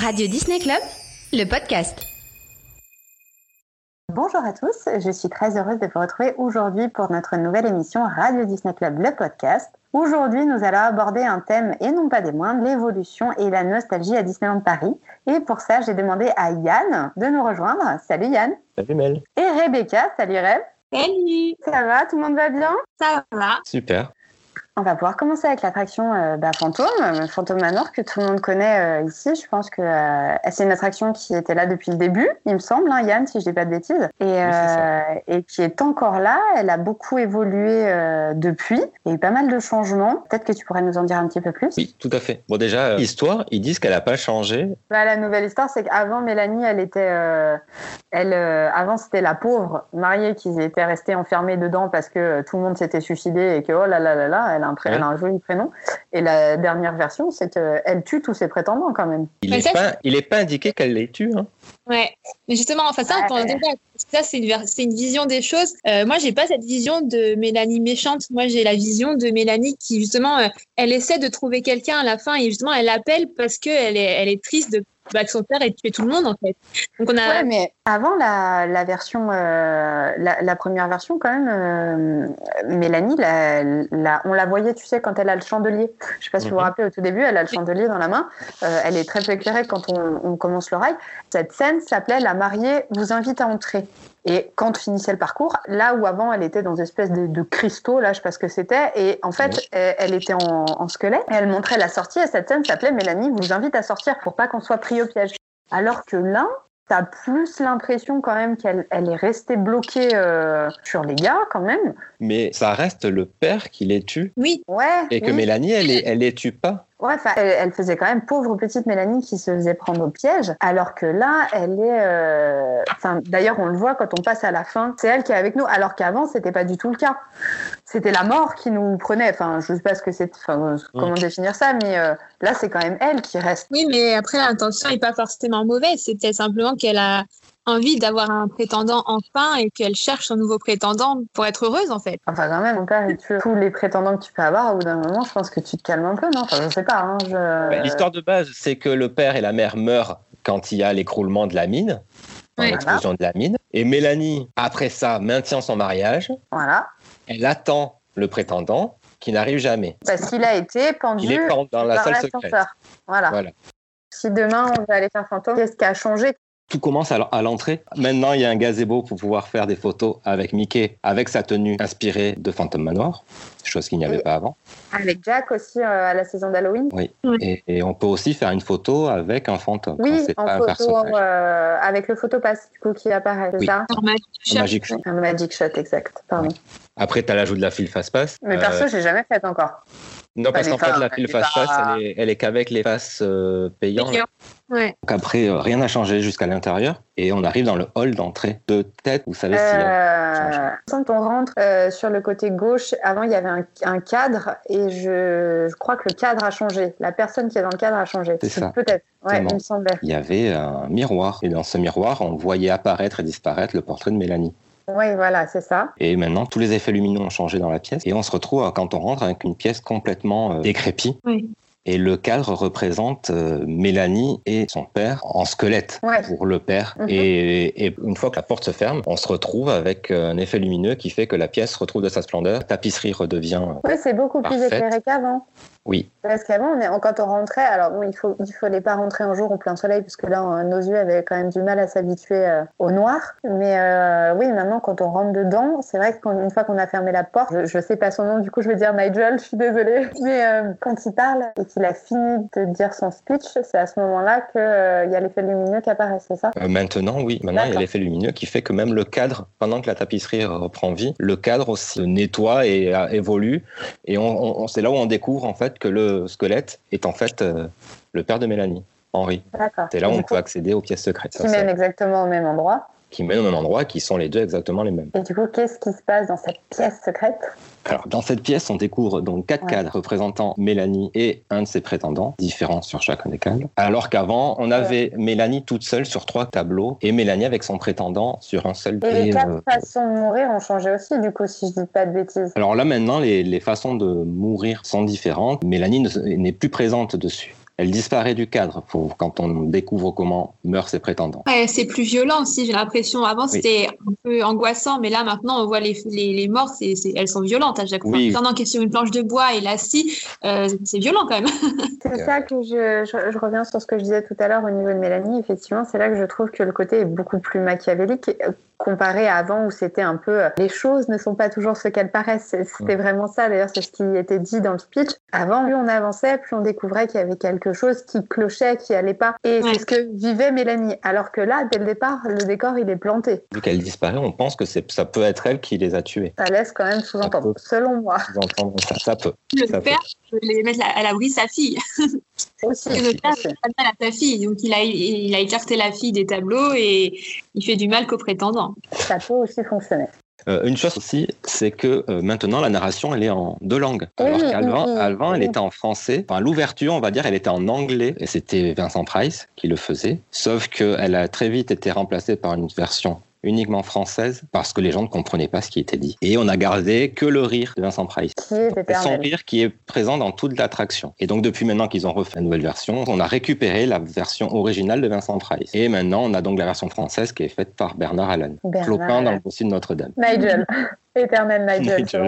Radio Disney Club, le podcast. Bonjour à tous, je suis très heureuse de vous retrouver aujourd'hui pour notre nouvelle émission Radio Disney Club, le podcast. Aujourd'hui, nous allons aborder un thème, et non pas des moindres, l'évolution et la nostalgie à Disneyland Paris. Et pour ça, j'ai demandé à Yann de nous rejoindre. Salut Yann. Salut Mel. Et Rebecca. Salut Reb. Salut. Ça va Tout le monde va bien? Ça va. Super. On va pouvoir commencer avec l'attraction euh, bah, Fantôme, euh, Fantôme Manor, que tout le monde connaît euh, ici. Je pense que euh, c'est une attraction qui était là depuis le début, il me semble, hein, Yann, si je dis pas de bêtises, et, et qui est encore là. Elle a beaucoup évolué depuis. Il y a eu pas mal de changements. Peut-être que tu pourrais nous en dire un petit peu plus. Oui, tout à fait. Bon, déjà, l'histoire, ils disent qu'elle n'a pas changé. Bah, la nouvelle histoire, c'est qu'avant Mélanie, elle était, elle, avant c'était la pauvre mariée qui était restée enfermée dedans parce que tout le monde s'était suicidé et que oh là là là là, elle a un, pré- Ouais. elle a un joli prénom. Et la dernière version, c'est qu'elle tue tous ses prétendants quand même. Il n'est pas, il est pas indiqué qu'elle les tue. Hein. Ouais. Mais justement, enfin ça, Ouais. débattre. ça c'est une, ver- c'est une vision des choses. Euh, moi, j'ai pas cette vision de Mélanie méchante. Moi, j'ai la vision de Mélanie qui justement, euh, elle essaie de trouver quelqu'un à la fin et justement, elle appelle parce que elle est, elle est triste de bah, que son père ait tué tout le monde en fait. Donc on a. Ouais, mais avant la, la version, euh, la, la première version quand même, euh, Mélanie, la, la- on la voyait, tu sais, quand elle a le chandelier. Je sais pas si vous vous Mhm. rappelez au tout début, elle a le chandelier dans la main. Euh, elle est très peu éclairée quand on, on commence le rail. Cette scène s'appelait La mariée vous invite à entrer. Et quand finissait le parcours, là où avant elle était dans une espèce de, de cristaux, là je sais pas ce que c'était, et en fait Oui. elle, elle était en, en squelette et elle montrait la sortie. Et cette scène s'appelait Mélanie vous invite à sortir pour pas qu'on soit pris au piège. Alors que là, t'as plus l'impression quand même qu'elle elle est restée bloquée euh, sur les gars quand même. Mais ça reste le père qui les tue. Oui. Ouais. Et que oui. Mélanie, elle, les- elle les tue pas. Ouais, elle, elle faisait quand même pauvre petite Mélanie qui se faisait prendre au piège, alors que là, elle est. euh, Enfin, d'ailleurs, on le voit quand on passe à la fin. C'est elle qui est avec nous, alors qu'avant, c'était pas du tout le cas. C'était la mort qui nous prenait. Enfin, je sais pas ce que c'est. Enfin, comment définir ça, mais euh, là, c'est quand même elle qui reste. Oui, mais après l'intention est pas forcément mauvaise. C'est peut-être simplement qu'elle a envie d'avoir un prétendant enfin et qu'elle cherche son nouveau prétendant pour être heureuse en fait. Enfin, quand même, mon père, il tue tous les prétendants que tu peux avoir. Au bout d'un moment, je pense que tu te calmes un peu, non? Enfin, je sais pas. Hein, je... Bah, L'histoire de base, c'est que le père et la mère meurent quand il y a l'écroulement de la mine, Ouais. l'explosion de la mine. Et Mélanie, après ça, maintient son mariage. Voilà. Elle attend le prétendant qui n'arrive jamais. Parce qu'il a été pendu. Il est dans la dans salle secrète. l'ascenseur. Voilà. Voilà. Si demain on veut aller faire fantôme, qu'est-ce qui a changé? Tout commence à l'entrée. Maintenant, il y a un gazebo pour pouvoir faire des photos avec Mickey, avec sa tenue inspirée de Phantom Manoir, chose qu'il n'y avait Oui. pas avant. Avec Jack aussi euh, à la saison d'Halloween Et, et on peut aussi faire une photo avec un fantôme. Oui, c'est en pas un photo, personnage. euh, avec le photopass du coup qui apparaît, c'est Oui. ça. Un magic shot. Un magic shot, exact. Pardon. Après, tu as l'ajout de la file face-passe. Mais Euh, perso, j'ai jamais fait encore. non, parce qu'en fait, la file face-passe, elle est, qu'avec les passes euh, payantes. Ouais. Donc après, euh, rien n'a changé jusqu'à l'intérieur. Et on arrive dans le hall d'entrée. De tête, vous savez s'il y a... Euh, quand on rentre euh, sur le côté gauche, avant il y avait un, un cadre et je, je crois que le cadre a changé. La personne qui est dans le cadre a changé. C'est ça. Peut-être. Ouais, il me semblait. il y avait un miroir. Et dans ce miroir, on voyait apparaître et disparaître le portrait de Mélanie. Oui, voilà, c'est ça. Et maintenant, tous les effets lumineux ont changé dans la pièce. Et on se retrouve, quand on rentre, avec une pièce complètement euh, décrépie. Oui. Et le cadre représente euh, Mélanie et son père en squelette Ouais. pour le père. Mhm. et, et une fois que la porte se ferme, on se retrouve avec euh, un effet lumineux qui fait que la pièce retrouve de sa splendeur. La tapisserie redevient... euh, Oui, c'est beaucoup plus éclairé qu'avant. Oui, Parce qu'avant, quand on rentrait, alors bon, il faut, il fallait pas rentrer un jour au plein soleil, parce que là, on- nos yeux avaient quand même du mal à s'habituer euh, au noir. Mais euh, oui, maintenant, quand on rentre dedans, c'est vrai qu'une fois qu'on a fermé la porte, je, je sais pas son nom, du coup, je vais dire Nigel, je suis désolée. Mais euh, quand il parle et qu'il a fini de dire son speech, c'est à ce moment-là qu'il y a l'effet lumineux qui apparaît, c'est ça? Maintenant, oui. Maintenant, il y a l'effet lumineux qui fait que même le cadre, pendant que la tapisserie reprend vie, le cadre aussi se nettoie et évolue. Et on, on- c'est là où on découvre en fait que le squelette est en fait euh, le père de Mélanie, Henri. C'est là où on peut accéder aux pièces secrètes. Qui c'est- mène exactement au même endroit. Qui mènent au même endroit, qui sont les deux exactement les mêmes. Et du coup, qu'est-ce qui se passe dans cette pièce secrète? Alors, dans cette pièce, on découvre donc quatre Ouais. cadres représentant Mélanie et un de ses prétendants, différents sur chacun des cadres. Alors qu'avant, on avait Mélanie toute seule sur trois tableaux et Mélanie avec son prétendant sur un seul. Et les Et, quatre euh, façons de mourir ont changé aussi, du coup, si je dis pas de bêtises. Alors là, maintenant, les, les façons de mourir sont différentes. Mélanie ne- n'est plus présente dessus. Elle disparaît du cadre pour, quand on découvre comment meurent ses prétendants. Ouais, c'est plus violent aussi, j'ai l'impression. Avant, c'était un peu angoissant, mais là, maintenant, on voit les, les, les morts, c'est, elles sont violentes à chaque fois. Oui. Pendant qui est sur une planche de bois et la scie, euh, c'est violent quand même. C'est ça que je, je, je reviens sur ce que je disais tout à l'heure au niveau de Mélanie. Effectivement, c'est là que je trouve que le côté est beaucoup plus machiavélique euh, comparé à avant où c'était un peu euh, les choses ne sont pas toujours ce qu'elles paraissent. C'était vraiment ça. D'ailleurs, c'est ce qui était dit dans le speech. Avant, plus on avançait, plus on découvrait qu'il y avait quelque chose qui clochait, qui allait pas. Et Ouais. c'est ce que vivait Mélanie. Alors que là, dès le départ, le décor il est planté. Vu qu'elle disparaît, on pense que c'est, ça peut être elle qui les a tués. Ça laisse quand même sous-entendre, selon moi. Vous entendez ça, ça peut. Le Ça père veut les mettre à l'abri sa fille. Aussi. Le père fait mal à sa fille. Donc, il a, il a écarté la fille des tableaux et il fait du mal qu'aux prétendants. Ça peut aussi fonctionner. Euh, une chose aussi, c'est que euh, maintenant la narration elle est en deux langues. Alors Oui, qu'avant, oui. avant, elle était en français. Enfin, l'ouverture, on va dire, elle était en anglais et c'était Vincent Price qui le faisait. Sauf qu'elle a très vite été remplacée par une version uniquement française parce que les gens ne comprenaient pas ce qui était dit. Et on a gardé que le rire de Vincent Price. Son rire qui est présent dans toute l'attraction. Et donc depuis maintenant qu'ils ont refait la nouvelle version, on a récupéré la version originale de Vincent Price. Et maintenant on a donc la version française qui est faite par Bernard Allen. Bernard Clopin dans le bossu de Notre-Dame. Nigel. Éternel Nigel, Nigel.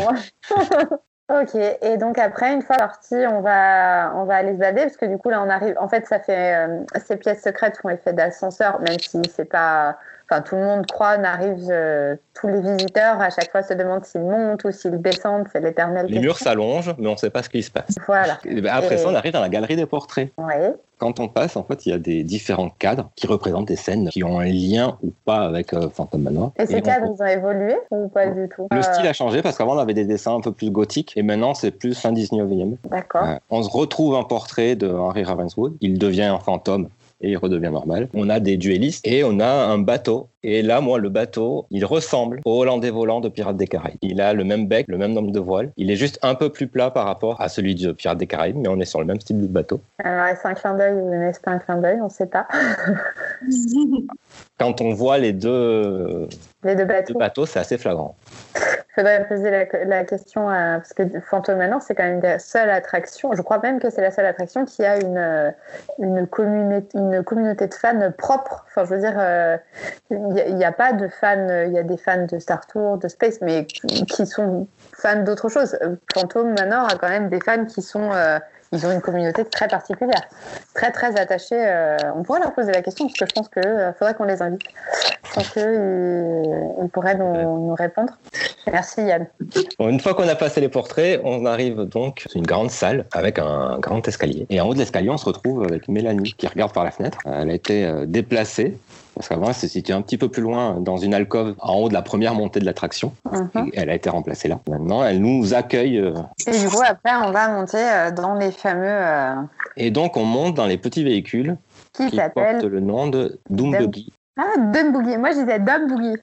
ok, et donc après, une fois sorti, on va, on va aller se balader, parce que du coup, là, on arrive. En fait, ça fait. euh, ces pièces secrètes font effet d'ascenseur, même si c'est pas. Enfin, tout le monde croit, on arrive. euh, tous les visiteurs, à chaque fois, se demandent s'ils montent ou s'ils descendent. C'est l'éternel. Les murs s'allongent, mais on ne sait pas ce qui se passe. Voilà. Et ben, après Et- ça, on arrive dans la galerie des portraits. Ouais. Quand on passe, en fait, il y a des différents cadres qui représentent des scènes qui ont un lien ou pas avec euh, Phantom Manoir. Et ces on- cadres, ils ont évolué ou pas du tout? Le Euh, style a changé parce qu'avant on avait des dessins un peu plus gothiques et maintenant c'est plus fin 19e. D'accord. Euh, on se retrouve un portrait de Henry Ravenswood. Il devient un fantôme et il redevient normal. On a des duellistes et on a un bateau. Et là, moi, le bateau, il ressemble au Hollandais volant de Pirates des Caraïbes. Il a le même bec, le même nombre de voiles. Il est juste un peu plus plat par rapport à celui de Pirates des Caraïbes, mais on est sur le même style de bateau. Alors, est-ce un clin d'œil ou n'est-ce pas un clin d'œil? On ne sait pas. Quand on voit les deux, Les deux deux bateaux. bateaux, c'est assez flagrant. Il faudrait poser la, la question à, parce que Phantom Manor, c'est quand même la seule attraction, je crois même que c'est la seule attraction qui a une, euh, une, communauté, une communauté de fans propre. Enfin, je veux dire, euh, il n'y a, pas de fans, euh, il y a des fans de Star Tour, de Space, mais qui sont fans d'autre chose. Phantom Manor a quand même des fans qui sont. euh, ils ont une communauté très particulière, très très attachée. euh, on pourrait leur poser la question parce que je pense qu'il faudrait qu'on les invite. Je pense qu'ils ils pourraient nous, nous répondre. Merci Yann. Bon, une fois qu'on a passé les portraits, on arrive donc dans une grande salle avec un grand escalier. Et en haut de l'escalier, on se retrouve avec Mélanie qui regarde par la fenêtre. Elle a été euh, déplacée parce qu'avant, elle se situait un petit peu plus loin dans une alcôve en haut de la première montée de l'attraction. Mhm. Elle a été remplacée là. Maintenant, elle nous accueille. euh, Et du coup, après, on va monter euh, dans les fameux euh, et donc, on monte dans les petits véhicules qui qui portent le nom de Doom Dumb- Buggy. Ah, Dumb Boogie. Moi, je disais Dumb Boogie.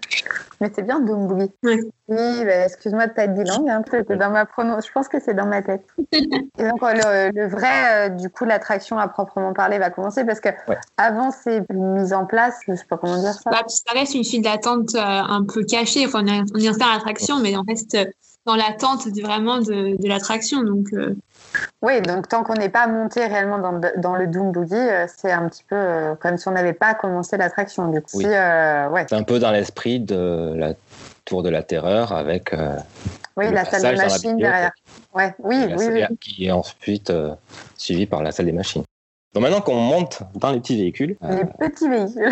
Mais c'est bien Dumb Boogie. Ouais. Oui, bah, excuse-moi de être bilingue. Hein, c'était dans ma prono... Je pense que c'est dans ma tête. Et donc, euh, le, le vrai, euh, du coup, l'attraction à proprement parler va commencer parce que Ouais. avant c'est mise en place, je sais pas comment dire ça. Bah, ça reste une file d'attente euh, un peu cachée. Enfin, on est, on est installé à l'attraction, mais on reste dans l'attente de- vraiment de, de l'attraction. Donc, euh, Oui, donc tant qu'on n'est pas monté réellement dans, le- dans le Doom Boogie, euh, c'est un petit peu euh, comme si on n'avait pas commencé l'attraction. Du coup, Oui. si, euh, ouais. C'est un peu dans l'esprit de la Tour de la Terreur avec euh, oui, le la salle passage de dans la machine bibliothèque. derrière. Ouais, oui, oui, oui. salle qui est ensuite euh, suivie par la salle des machines. Donc maintenant qu'on monte dans les petits véhicules, euh, Les petits véhicules.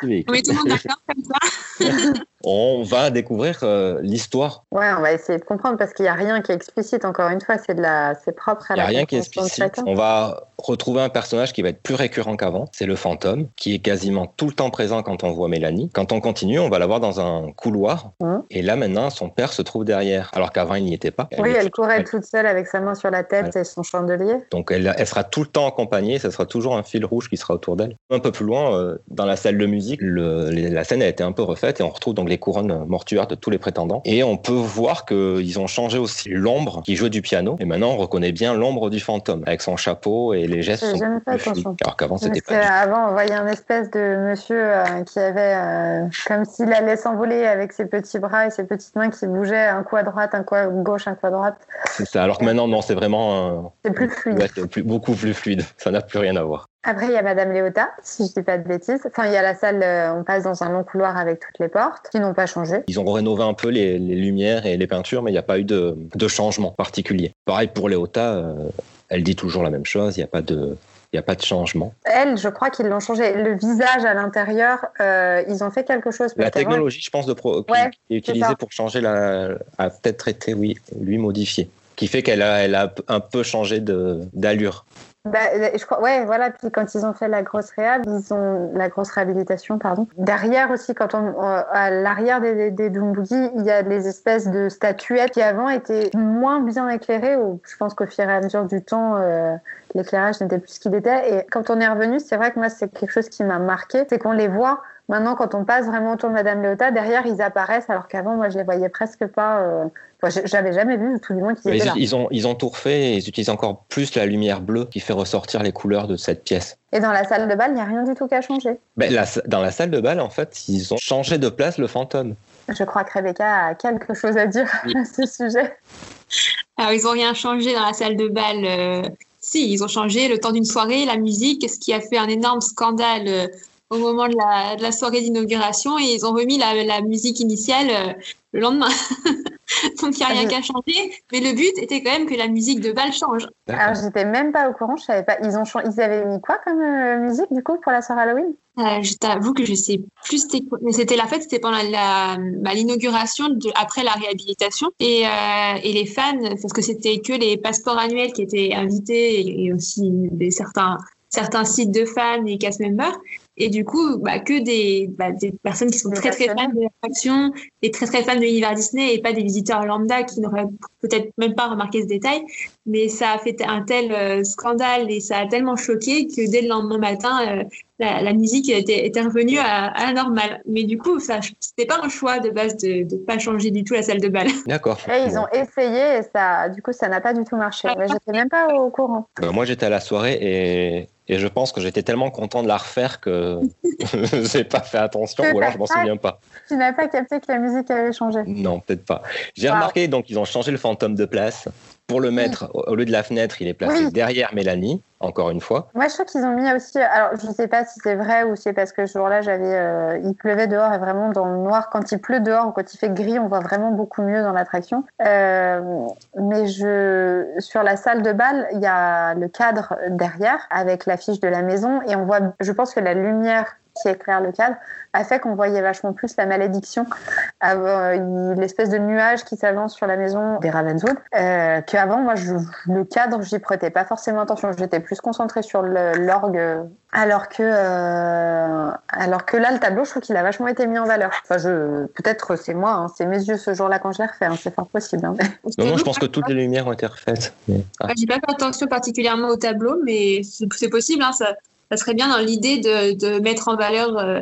petits véhicules, on met tout le monde d'accord comme ça. on va découvrir euh, l'histoire. Ouais, on va essayer de comprendre parce qu'il n'y a rien qui est explicite. Encore une fois, c'est de la, c'est propre à Il n'y a la rien qui est explicite. On va retrouver un personnage qui va être plus récurrent qu'avant. C'est le fantôme, qui est quasiment tout le temps présent quand on voit Mélanie. Quand on continue, on va la voir dans un couloir. Mhm. Et là, maintenant, son père se trouve derrière. Alors qu'avant, il n'y était pas. Oui, elle courait elle- toute seule avec sa main sur la tête et son chandelier. Donc elle, elle sera tout le temps accompagnée, ça sera toujours un fil rouge qui sera autour d'elle. Un peu plus loin, euh, dans la salle de musique, le- la scène a été un peu refaite et on retrouve donc les couronnes mortuaires de tous les prétendants. Et on peut voir qu'ils ont changé aussi l'ombre qui jouait du piano. Et maintenant, on reconnaît bien l'ombre du fantôme avec son chapeau et les gestes. J'ai sont jamais fait plus fluides. attention. Alors qu'avant, c'était pas. du qu'avant, on voyait un espèce de monsieur euh, qui avait euh, comme s'il allait s'envoler avec ses petits bras et ses petites mains qui bougeaient un coup à droite, un coup à gauche, un coup à droite. C'est ça. Alors que maintenant, non, c'est vraiment C'est plus fluide. ouais, c'est plus- beaucoup plus fluide. Ça n'a plus rien à voir. Après, il y a Madame Léota, si je dis pas de bêtises. Enfin, il y a la salle, euh, on passe dans un long couloir avec toutes les portes qui n'ont pas changé. Ils ont rénové un peu les, les lumières et les peintures, mais il n'y a pas eu de, de changement particulier. Pareil pour Léota, euh, elle dit toujours la même chose. Il n'y a pas de. Il n'y a pas de changement. Elle, je crois qu'ils l'ont changé. Le visage à l'intérieur, euh, ils ont fait quelque chose. La technologie, je pense, de pro, qui, Ouais, qui est utilisée pour changer la. a peut-être été, oui, lui modifié. Qui fait qu'elle a, elle a un peu changé d'allure. Bah, je crois, ouais, voilà. Puis quand ils ont fait la grosse réhab, ils ont la grosse réhabilitation, pardon. Derrière aussi, quand on euh, à l'arrière des, des, des il y a les espèces de statuettes qui avant étaient moins bien éclairées. Ou je pense qu'au fur et à mesure du temps, euh, l'éclairage n'était plus ce qu'il était. Et quand on est revenu, c'est vrai que moi c'est quelque chose qui m'a marqué, c'est qu'on les voit. Maintenant, quand on passe vraiment autour de Madame Léota, derrière, ils apparaissent, alors qu'avant, moi, je les voyais presque pas. Euh... Enfin, J'avais jamais vu, tout du moins, qu'ils étaient là. Ils, ont, ils ont tout refait et ils utilisent encore plus la lumière bleue qui fait ressortir les couleurs de cette pièce. Et dans la salle de bal, il n'y a rien du tout qui a changé. Ben, la- dans la salle de bal, en fait, ils ont changé de place le fantôme. Je crois que Rebecca a quelque chose à dire Oui. à ce sujet. Alors, ils ont rien changé dans la salle de bal. euh, Si, ils ont changé le temps d'une soirée, la musique, ce qui a fait un énorme scandale euh, au moment de la, de la soirée d'inauguration. Et ils ont remis la, la musique initiale euh, le lendemain. Donc, il n'y a rien Ah, je- qu'à changer. Mais le but était quand même que la musique de bal change. Alors, j'étais même pas au courant, je savais pas. Ils, ont chan- ils avaient mis quoi comme euh, musique, du coup, pour la soirée Halloween? Euh, je t'avoue que je sais plus c'était. Mais c'était la fête, c'était pendant la, bah, l'inauguration après la réhabilitation. Et, euh, et les fans, parce que c'était que les passeports annuels qui étaient invités et, et aussi des, certains, certains sites de fans et cast members. Et du coup, bah, que des, bah, des personnes qui sont Des très très fans de l'attraction et très très fans de l'univers Disney et pas des visiteurs lambda qui n'auraient peut-être même pas remarqué ce détail. Mais ça a fait un tel euh, scandale et ça a tellement choqué que dès le lendemain matin, euh, la, la musique était, était revenue à, à la normale. Mais du coup, ça, c'était pas un choix de base de ne pas changer du tout la salle de bal. D'accord. Et ils ont essayé et ça, du coup, ça n'a pas du tout marché. Mais j'étais même pas au courant. Ben, moi, j'étais à la soirée et, et je pense que j'étais tellement content de la refaire que j'ai pas fait attention ou alors je m'en souviens pas. Tu n'as pas capté que la musique avait changé. Non, peut-être pas. J'ai Wow. remarqué donc ils ont changé le fantôme de place. Pour le mettre au au lieu de la fenêtre, il est placé Oui. derrière Mélanie, encore une fois. Moi, je trouve qu'ils ont mis aussi. Alors, je sais pas si c'est vrai ou si c'est parce que ce jour-là, j'avais, euh, il pleuvait dehors et vraiment dans le noir. Quand il pleut dehors ou quand il fait gris, on voit vraiment beaucoup mieux dans l'attraction. Euh, mais je, sur la salle de bal, il y a le cadre derrière avec l'affiche de la maison et on voit. Je pense que la lumière qui éclaire le cadre a fait qu'on voyait vachement plus la malédiction, il- l'espèce de nuage qui s'avance sur la maison des Ravenswood, euh, qu'avant, moi, je, le cadre, j'y prêtais pas forcément attention. J'étais plus concentrée sur l'orgue, euh, alors que, euh, alors que là, le tableau, je trouve qu'il a vachement été mis en valeur. Enfin, je, peut-être c'est moi, hein, c'est mes yeux ce jour-là quand je l'ai refait, hein, c'est fort possible. hein. Non, non, je pense que toutes les lumières ont été refaites. Mais- ah. J'ai pas fait attention particulièrement au tableau, mais c'est c'est possible. Hein, ça, ça serait bien dans l'idée de, de mettre en valeur euh,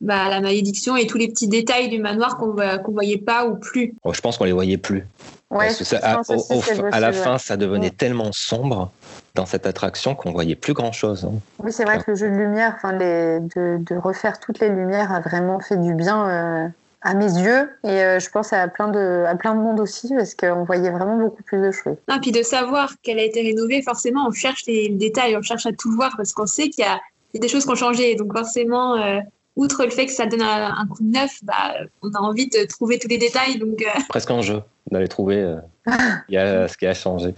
bah, la malédiction et tous les petits détails du manoir qu'on qu'on voyait pas ou plus. Oh, je pense qu'on les voyait plus. Ouais, Parce que ça- je à, au- au- la fin, ça devenait Ouais. tellement sombre dans cette attraction qu'on voyait plus grand chose. Oui, c'est vrai que le jeu de lumière, enfin, les, de, de refaire toutes les lumières a vraiment fait du bien euh, à mes yeux et euh, je pense à plein de, à plein de monde aussi parce qu'on voyait vraiment beaucoup plus de choses. Non, puis de savoir qu'elle a été rénovée, forcément, on cherche les, les détails, on cherche à tout voir parce qu'on sait qu'il y, a il y a des choses qui ont changé. Donc forcément, euh, outre le fait que ça donne un, un coup de neuf, bah, on a envie de trouver tous les détails. Donc euh, Presque un jeu d'aller trouver euh, il y a, ce qui a changé.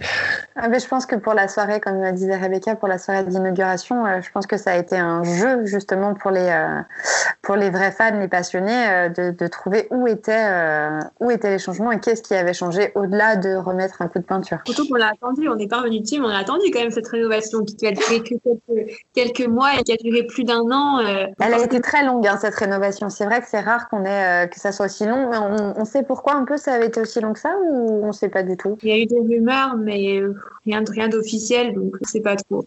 Ah, mais je pense que pour la soirée, comme disait Rebecca, pour la soirée d'inauguration, euh, je pense que ça a été un jeu justement pour les, euh, pour les vrais fans, les passionnés, euh, de, de trouver où étaient, euh, où étaient les changements et qu'est-ce qui avait changé au-delà de remettre un coup de peinture. surtout qu'on l'a attendu, on n'est pas revenu dessus, mais on a attendu quand même cette rénovation qui a duré que quelques, quelques mois et qui a duré plus d'un an. euh, Elle a été très longue, hein, cette rénovation. C'est vrai que c'est rare qu'on ait, euh, que ça soit aussi long. Mais on, on sait pourquoi un peu ça avait été aussi long que ça ou on sait pas du tout? Il y a eu des rumeurs, mais rien, de- rien d'officiel, donc c'est pas trop.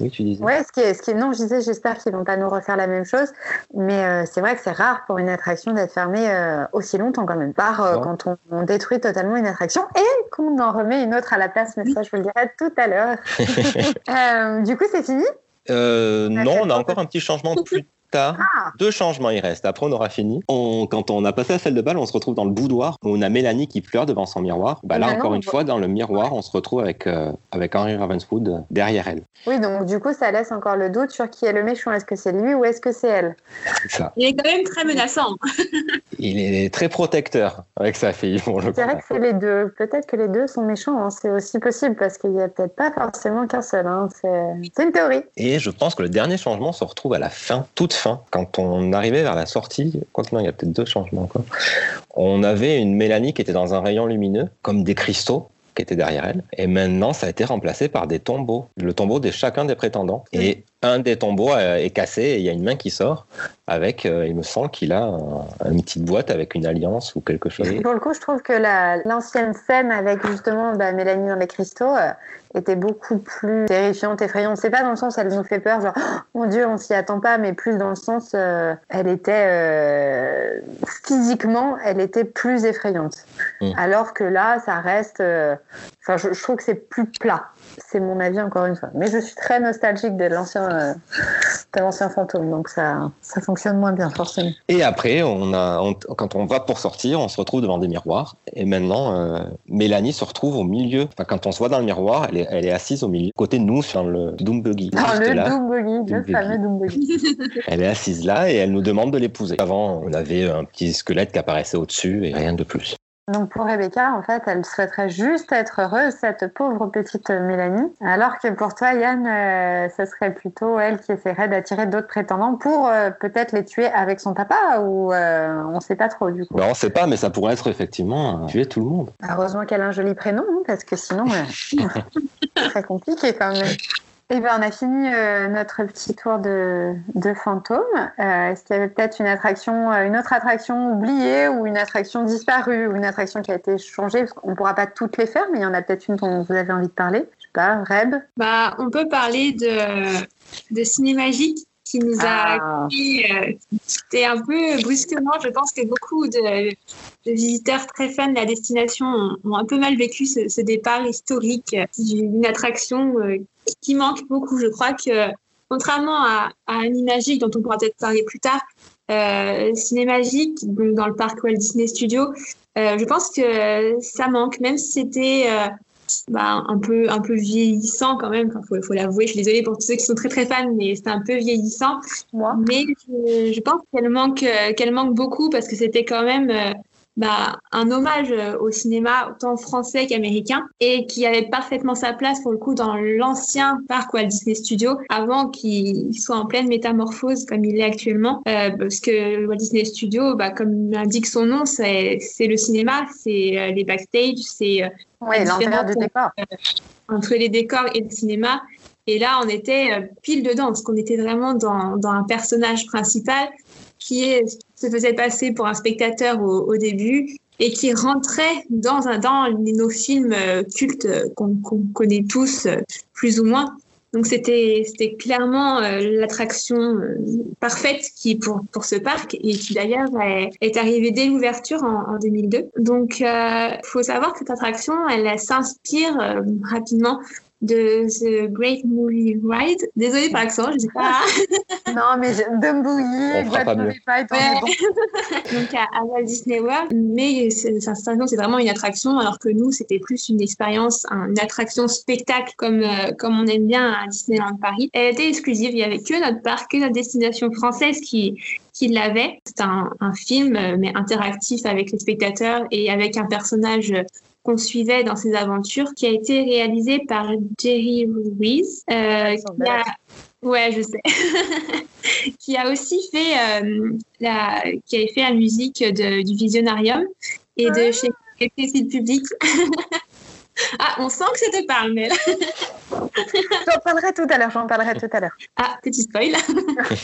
Oui, tu disais. Ouais, ce qui est, ce qui est, non, je disais, j'espère qu'ils vont pas nous refaire la même chose, mais euh, c'est vrai que c'est rare pour une attraction d'être fermée euh, aussi longtemps quand même. Par euh, Ouais. quand on, on détruit totalement une attraction et qu'on en remet une autre à la place, mais ça, je vous le dirai tout à l'heure. Euh, du coup, c'est fini? Euh, On non, on a encore un petit changement plus tard. Ah, Deux changements il reste. Après, on aura fini. On- quand on a passé la salle de bal, on se retrouve dans le boudoir où on a Mélanie qui pleure devant son miroir. Bah, là, Maintenant, encore une voit- fois, dans le miroir, on se retrouve avec, euh, avec Henry Ravenswood derrière elle. oui, donc du coup, ça laisse encore le doute sur qui est le méchant. Est-ce que c'est lui ou est-ce que c'est elle? Ça. Il est quand même très menaçant. Il est très protecteur avec sa fille, le Je dirais que c'est les deux. Peut-être que les deux sont méchants. hein. C'est aussi possible parce qu'il n'y a peut-être pas forcément qu'un seul. hein. C'est c'est une théorie. Et je pense que le dernier changement se retrouve à la fin, toute quand on arrivait vers la sortie. Quoique non, il y a peut-être deux changements. On avait une Mélanie qui était dans un rayon lumineux, comme des cristaux qui étaient derrière elle. Et maintenant, ça a été remplacé par des tombeaux. Le tombeau de chacun des prétendants. Et un des tombeaux est cassé et il y a une main qui sort avec, euh, il me semble qu'il a un- une petite boîte avec une alliance ou quelque chose. Pour le coup, je trouve que la- l'ancienne scène avec justement bah, Mélanie dans les cristaux euh, était beaucoup plus terrifiante, effrayante. C'est pas dans le sens elle nous fait peur, genre Oh, mon Dieu, on s'y attend pas, mais plus dans le sens euh, elle était physiquement, elle était plus effrayante. Mm. Alors que là, ça reste. Enfin, je, je trouve que c'est plus plat. C'est mon avis encore une fois. Mais je suis très nostalgique de l'ancien, euh, de l'ancien fantôme, donc ça, ça fonctionne moins bien forcément. Et après, on a, on- quand on va pour sortir, on se retrouve devant des miroirs. Et maintenant, euh, Mélanie se retrouve au milieu. Enfin, quand on se voit dans le miroir, elle est, elle est assise au milieu, côté de nous, sur le Doom Buggy. Dans le là. Doom Buggy, le fameux Doom Buggy. Elle est assise là et elle nous demande de l'épouser. Avant, on avait un petit squelette qui apparaissait au-dessus et rien de plus. Donc pour Rebecca, en fait, elle souhaiterait juste être heureuse, cette pauvre petite Mélanie. Alors que pour toi, Yann, euh, ce serait plutôt elle qui essaierait d'attirer d'autres prétendants pour euh, peut-être les tuer avec son papa ou euh, on sait pas trop du coup. Ben, on sait pas, mais ça pourrait être effectivement tuer tout le monde. Heureusement qu'elle a un joli prénom hein, parce que sinon, c'est très compliqué quand même. Eh ben, on a fini euh, notre petit tour de, de fantômes. Euh, Est-ce qu'il y avait peut-être une attraction, euh, une autre attraction oubliée ou une attraction disparue ou une attraction qui a été changée? Parce qu'on ne pourra pas toutes les faire, mais il y en a peut-être une dont vous avez envie de parler. Je sais pas, Reb? Bah, on peut parler de, de Cinémagique qui nous a Ah. accueillis, euh, C'était un peu brusquement. Je pense que beaucoup de, de visiteurs très fans de la destination ont, ont un peu mal vécu ce, ce départ historique d'une attraction euh, qui- manque beaucoup. Je crois que, contrairement à, à Animagique, dont on pourra peut-être parler plus tard, euh, Cinémagique, donc dans le parc Walt Disney Studio, euh, je pense que ça manque, même si c'était euh, bah, un peu un peu vieillissant quand même. Il faut, faut l'avouer. Je suis désolée pour tous ceux qui sont très très fans, mais c'est un peu vieillissant. Moi Mais je, je pense qu'elle manque euh, qu'elle manque beaucoup parce que c'était quand même bah, un hommage euh, au cinéma autant français qu'américain et qui avait parfaitement sa place pour le coup dans l'ancien parc Walt Disney Studio avant qu'il soit en pleine métamorphose comme il est actuellement Euh, parce que Walt Disney Studio bah, comme l'indique son nom c'est le cinéma c'est euh, les backstage c'est Oui, l'intérieur du décor. entre les décors et le cinéma. Et là, on était pile dedans, parce qu'on était vraiment dans, dans un personnage principal qui est, se faisait passer pour un spectateur au, début et qui rentrait dans, dans nos films euh, cultes euh, qu'on connaît tous, euh, plus ou moins. Donc c'était clairement l'attraction parfaite qui pour pour ce parc et qui d'ailleurs est, arrivée dès l'ouverture en, en 2002. Donc euh, faut savoir que cette attraction elle, s'inspire rapidement de The Great Movie Ride. Désolée par l'accent, je sais pas. Non, mais Dumbuy, fera pas. Python, Ouais. bon. donc à, à Walt Disney World, mais c'est vraiment une attraction, alors que nous c'était plus une expérience, un- une attraction spectacle comme euh, comme on aime bien à Disneyland Paris. Elle était exclusive, il y avait que notre parc, que notre destination française qui qui l'avait. C'est un, un film euh, mais interactif avec les spectateurs et avec un personnage qu'on suivait dans ses aventures, qui a été réalisé par Jerry Ruiz, euh, qui a, ouais, je sais, qui a aussi fait euh, la, qui avait fait la musique de, du Visionarium et de chez Cécile Public. ah, on sent que ça te parle, mais J'en parlerai tout à l'heure, j'en parlerai tout à l'heure. Ah, petit spoil.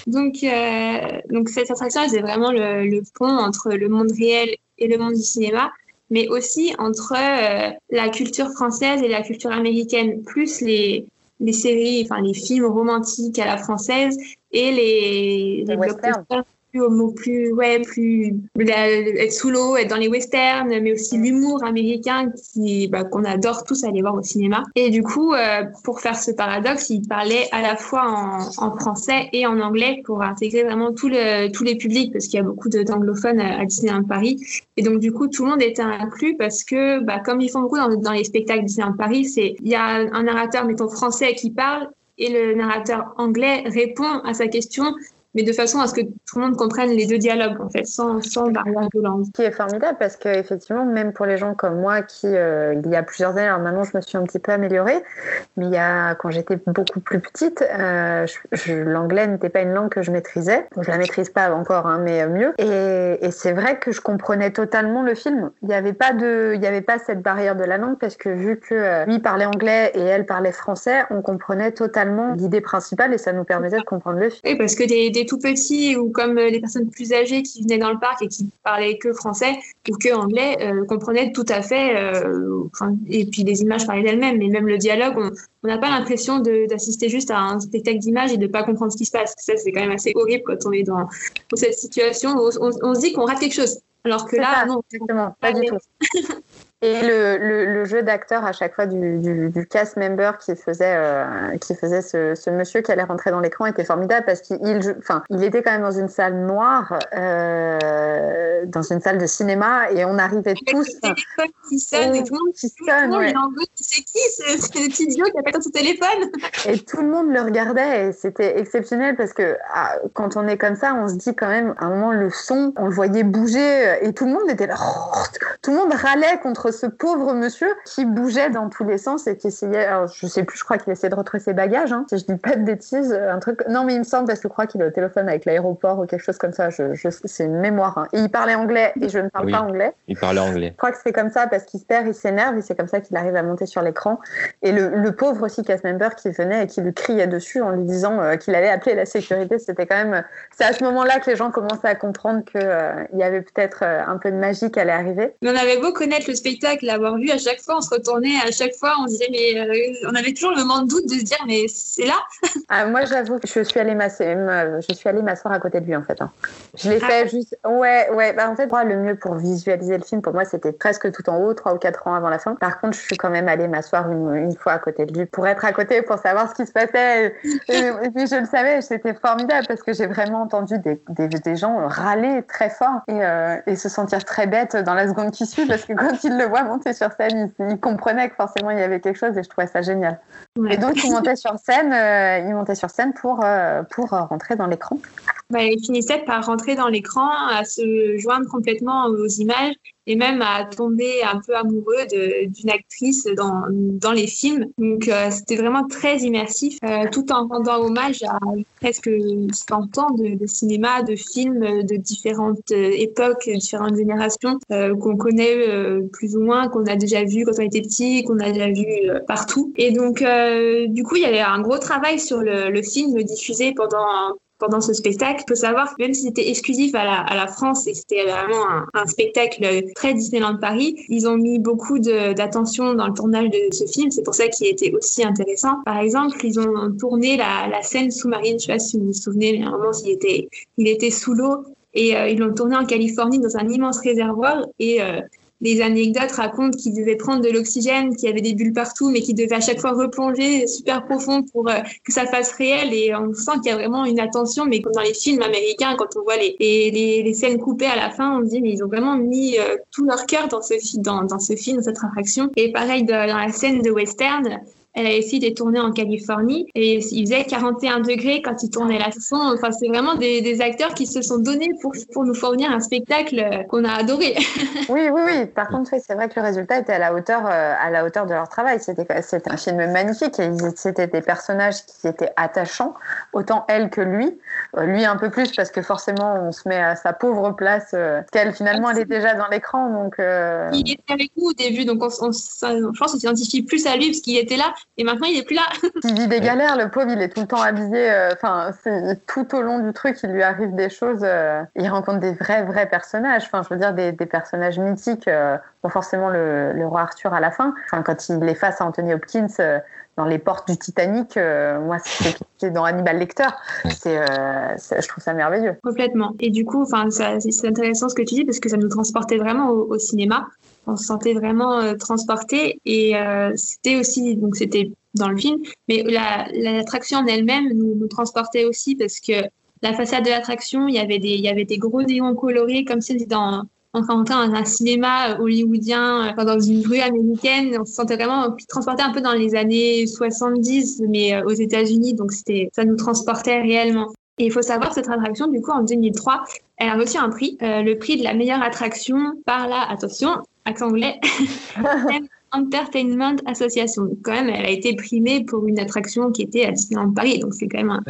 donc, euh, donc, cette attraction, c'est vraiment le, le pont entre le monde réel et le monde du cinéma, mais aussi entre euh, la culture française et la culture américaine, plus les, les séries, enfin les films romantiques à la française et les, Les westerns. blockbusters plus homo, plus ouais, plus être sous l'eau, être dans les westerns, mais aussi l'humour américain bah, qu'on adore tous aller voir au cinéma. Et du coup, euh, pour faire ce paradoxe, il parlait à la fois en, français et en anglais pour intégrer vraiment tous les publics parce qu'il y a beaucoup d'anglophones à, à Disneyland Paris. Et donc du coup, tout le monde était inclus parce que, bah, comme ils font beaucoup dans, dans les spectacles Disneyland Paris, c'est il y a un narrateur, mettons français, qui parle et le narrateur anglais répond à sa question, mais de façon à ce que tout le monde comprenne les deux dialogues en fait, sans, sans barrière de langue. Ce qui est formidable parce que effectivement, même pour les gens comme moi qui, euh, il y a plusieurs années, alors maintenant je me suis un petit peu améliorée, mais il y a, quand j'étais beaucoup plus petite, euh, l'anglais n'était pas une langue que je maîtrisais. Bon, je la maîtrise pas encore, hein, mais euh, mieux. Et, et c'est vrai que je comprenais totalement le film. Il n'y avait pas de, il y avait pas cette barrière de la langue parce que vu que euh, lui parlait anglais et elle parlait français, on comprenait totalement l'idée principale et ça nous permettait de comprendre le film. Oui, parce que des, des tout petits ou comme euh, les personnes plus âgées qui venaient dans le parc et qui parlaient que français ou que anglais euh, comprenaient tout à fait. euh, enfin, et puis les images parlaient d'elles-mêmes, mais même le dialogue, on n'a pas l'impression d'assister juste à un spectacle d'images et de pas comprendre ce qui se passe. Ça, c'est quand même assez horrible quand on est dans, dans cette situation. où On, on se dit qu'on rate quelque chose, alors que là, ça, non. Exactement, pas du tout. Et le, le, le jeu d'acteur à chaque fois du, du, du cast member qui faisait, euh, qui faisait ce, ce monsieur qui allait rentrer dans l'écran était formidable parce qu'il il, enfin, il était quand même dans une salle noire, euh, dans une salle de cinéma et on arrivait Avec tous. le téléphone qui sonne et tout le monde, qui le sonne, ouais. C'est qui ce, ce petit idiot qui appelle dans son téléphone? Et tout le monde le regardait et c'était exceptionnel parce que ah, quand on est comme ça, on se dit quand même, à un moment, le son, on le voyait bouger et tout le monde était là. Tout le monde râlait contre ce pauvre monsieur qui bougeait dans tous les sens et qui essayait, alors je sais plus, je crois qu'il essayait de retrouver ses bagages, hein, si je dis pas de bêtises, un truc. Non, mais il me semble parce que je crois qu'il est au téléphone avec l'aéroport ou quelque chose comme ça. Je, je, c'est une mémoire. hein. Et il parlait anglais et je ne parle Oui. pas anglais. Il parlait anglais. Je crois que c'est comme ça parce qu'il se perd, il s'énerve et c'est comme ça qu'il arrive à monter sur l'écran. Et le, le pauvre aussi cast member qui venait et qui lui criait dessus en lui disant euh, qu'il allait appeler la sécurité, c'était quand même. C'est à ce moment-là que les gens commençaient à comprendre qu'il y avait peut-être euh, un peu de magie qui allait arriver. Mais on avait beau connaître le spectacle, l'avoir vu, à chaque fois on se retournait, à chaque fois on disait, mais euh, on avait toujours le moment de doute de se dire, mais c'est là Ah, moi, j'avoue que je suis allée m'asseoir, euh, je suis allée m'asseoir à côté de lui en fait. hein. Je l'ai Ah fait juste. Ouais, ouais. Bah, en fait, moi, le mieux pour visualiser le film, pour moi, c'était presque tout en haut, trois ou quatre ans avant la fin. Par contre, je suis quand même allée m'asseoir une, une fois à côté de lui pour être à côté, pour savoir ce qui se passait. Et, puis, je le savais, c'était formidable parce que j'ai vraiment entendu des, des, des gens râler très fort et, euh, et se sentir très bête dans la seconde qui suit parce que quand ils le monter sur scène, ils, ils comprenaient que forcément il y avait quelque chose et je trouvais ça génial. Ouais. Et donc, il montait sur scène, euh, il montait sur scène pour, euh, pour euh, rentrer dans l'écran. Bah, il finissait par rentrer dans l'écran, à se joindre complètement aux images et même à tomber un peu amoureux d'une actrice dans, dans les films. Donc euh, c'était vraiment très immersif, euh, tout en rendant hommage à presque 100 ans de, cinéma, de films de différentes euh, époques, différentes générations qu'on connaît plus ou moins, qu'on a déjà vu quand on était petit, qu'on a déjà vu partout. Et donc du coup il y avait un gros travail sur le film diffusé pendant pendant ce spectacle. Il faut savoir que même si c'était exclusif à la, à la France et c'était vraiment un, spectacle très Disneyland Paris, ils ont mis beaucoup d'attention dans le tournage de ce film. C'est pour ça qu'il était aussi intéressant. Par exemple, ils ont tourné la, la scène sous-marine. Je sais pas si vous vous souvenez, mais à un moment, il était, il était sous l'eau. Et euh, ils l'ont tourné en Californie dans un immense réservoir. Et euh, les anecdotes racontent qu'il devait prendre de l'oxygène, qu'il y avait des bulles partout, mais qu'il devait à chaque fois replonger super profond pour euh, que ça fasse réel. Et on sent qu'il y a vraiment une attention, mais comme dans les films américains, quand on voit les, les, scènes coupées à la fin, on dit, mais ils ont vraiment mis euh, tout leur cœur dans ce, dans, ce film, dans cette attraction. Et pareil, dans la scène de western, elle a essayé de tourner en Californie et il faisait 41 degrés quand il tournait la son. Enfin, c'est vraiment des, des acteurs qui se sont donnés pour, pour nous fournir un spectacle euh, qu'on a adoré. Oui, oui, oui. Par contre, oui, c'est vrai que le résultat était à la hauteur, euh, à la hauteur de leur travail. C'était, un film magnifique et c'était des personnages qui étaient attachants, autant elle que lui. Euh, lui un peu plus parce que forcément, on se met à sa pauvre place, euh, qu'elle finalement, elle est déjà dans l'écran, donc. Il était avec nous au début, donc on, on, je pense qu'on s'identifie plus à lui parce qu'il était là et maintenant il est plus là. Il vit des galères, le pauvre, il est tout le temps habillé. euh, Enfin, tout au long du truc, il lui arrive des choses. euh, il rencontre des vrais, vrais personnages. Enfin, je veux dire, des, des personnages mythiques. euh, Bon, forcément le, le, roi Arthur à la fin, enfin, quand il est face à Anthony Hopkins dans les portes du Titanic, moi c'est dans Hannibal Lecter, c'est, je trouve ça merveilleux. Complètement. Et du coup, enfin, c'est intéressant ce que tu dis parce que ça nous transportait vraiment au, au cinéma on se sentait vraiment euh, transporté et euh, c'était aussi donc c'était dans le film mais l'attraction en elle-même nous, transportait aussi parce que la façade de l'attraction il y avait des il y avait des gros néons colorés comme si on était dans on rentrait dans un cinéma hollywoodien, enfin dans une rue américaine. On se sentait vraiment transporté un peu dans les années 70, mais euh, aux États-Unis. Donc c'était, ça nous transportait réellement. Et il faut savoir, cette attraction, du coup, en 2003, elle a reçu un prix, le prix de la meilleure attraction par la, attention, accent anglais, Entertainment Association. Donc, quand même, elle a été primée pour une attraction qui était à Disneyland Paris, donc c'est quand même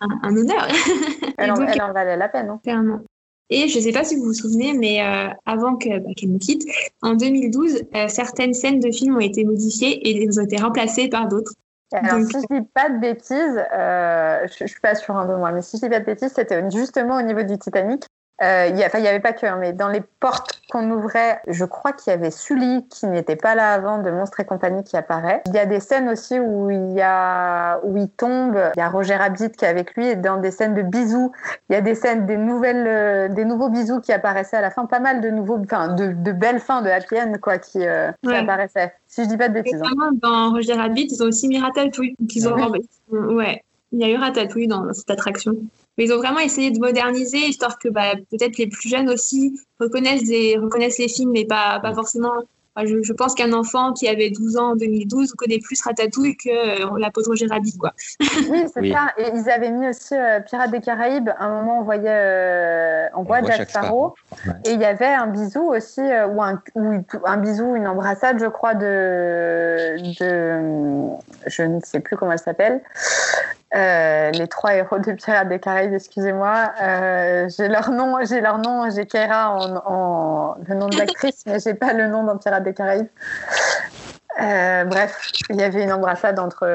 un, honneur. elle, en, elle en valait la peine. Hein. Clairement. Et je ne sais pas si vous vous souvenez, mais euh, avant bah, qu'elle nous quitte, en 2012, euh, certaines scènes de films ont été modifiées et elles ont été remplacées par d'autres. Alors, si je dis pas de bêtises, euh, je, ne suis pas sûre un peu moi, mais si je dis pas de bêtises, c'était justement au niveau du Titanic. Euh, il y n'y avait pas que, hein, mais dans les portes qu'on ouvrait, je crois qu'il y avait Sully qui n'était pas là avant de Monstres et compagnie qui apparaît. Il y a des scènes aussi où il y a où il tombe. Il y a Roger Rabbit qui est avec lui et dans des scènes de bisous, il y a des scènes des nouvelles, euh, des nouveaux bisous qui apparaissaient à la fin. Pas mal de nouveaux, enfin de, de belles fins de happy end quoi qui, euh, qui apparaissaient. Si je dis pas de bêtises. Hein. Dans Roger Rabbit, ils ont aussi mis Ratatouille. Ils ont, ouais, il y a eu Ratatouille dans cette attraction. Mais ils ont vraiment essayé de moderniser, histoire que bah, peut-être les plus jeunes aussi reconnaissent, des, reconnaissent les films, mais pas, pas forcément. je, je, pense qu'un enfant qui avait 12 ans en 2012 connaît plus Ratatouille que euh, la. Quoi. Oui, c'est ça. Et ils avaient mis aussi euh, Pirates des Caraïbes. À un moment, on voyait, euh, on voit Jack Sparrow. Et il y avait un bisou aussi, ou, un, ou un bisou, une embrassade, je crois, de, de je ne sais plus comment elle s'appelle. Euh, les trois héros de Pirates des Caraïbes, excusez-moi. Euh, j'ai leur nom, j'ai leur nom, j'ai Keira en, en, le nom de l'actrice, mais j'ai pas le nom dans Pirates des Caraïbes. Euh, bref, il y avait une embrassade entre,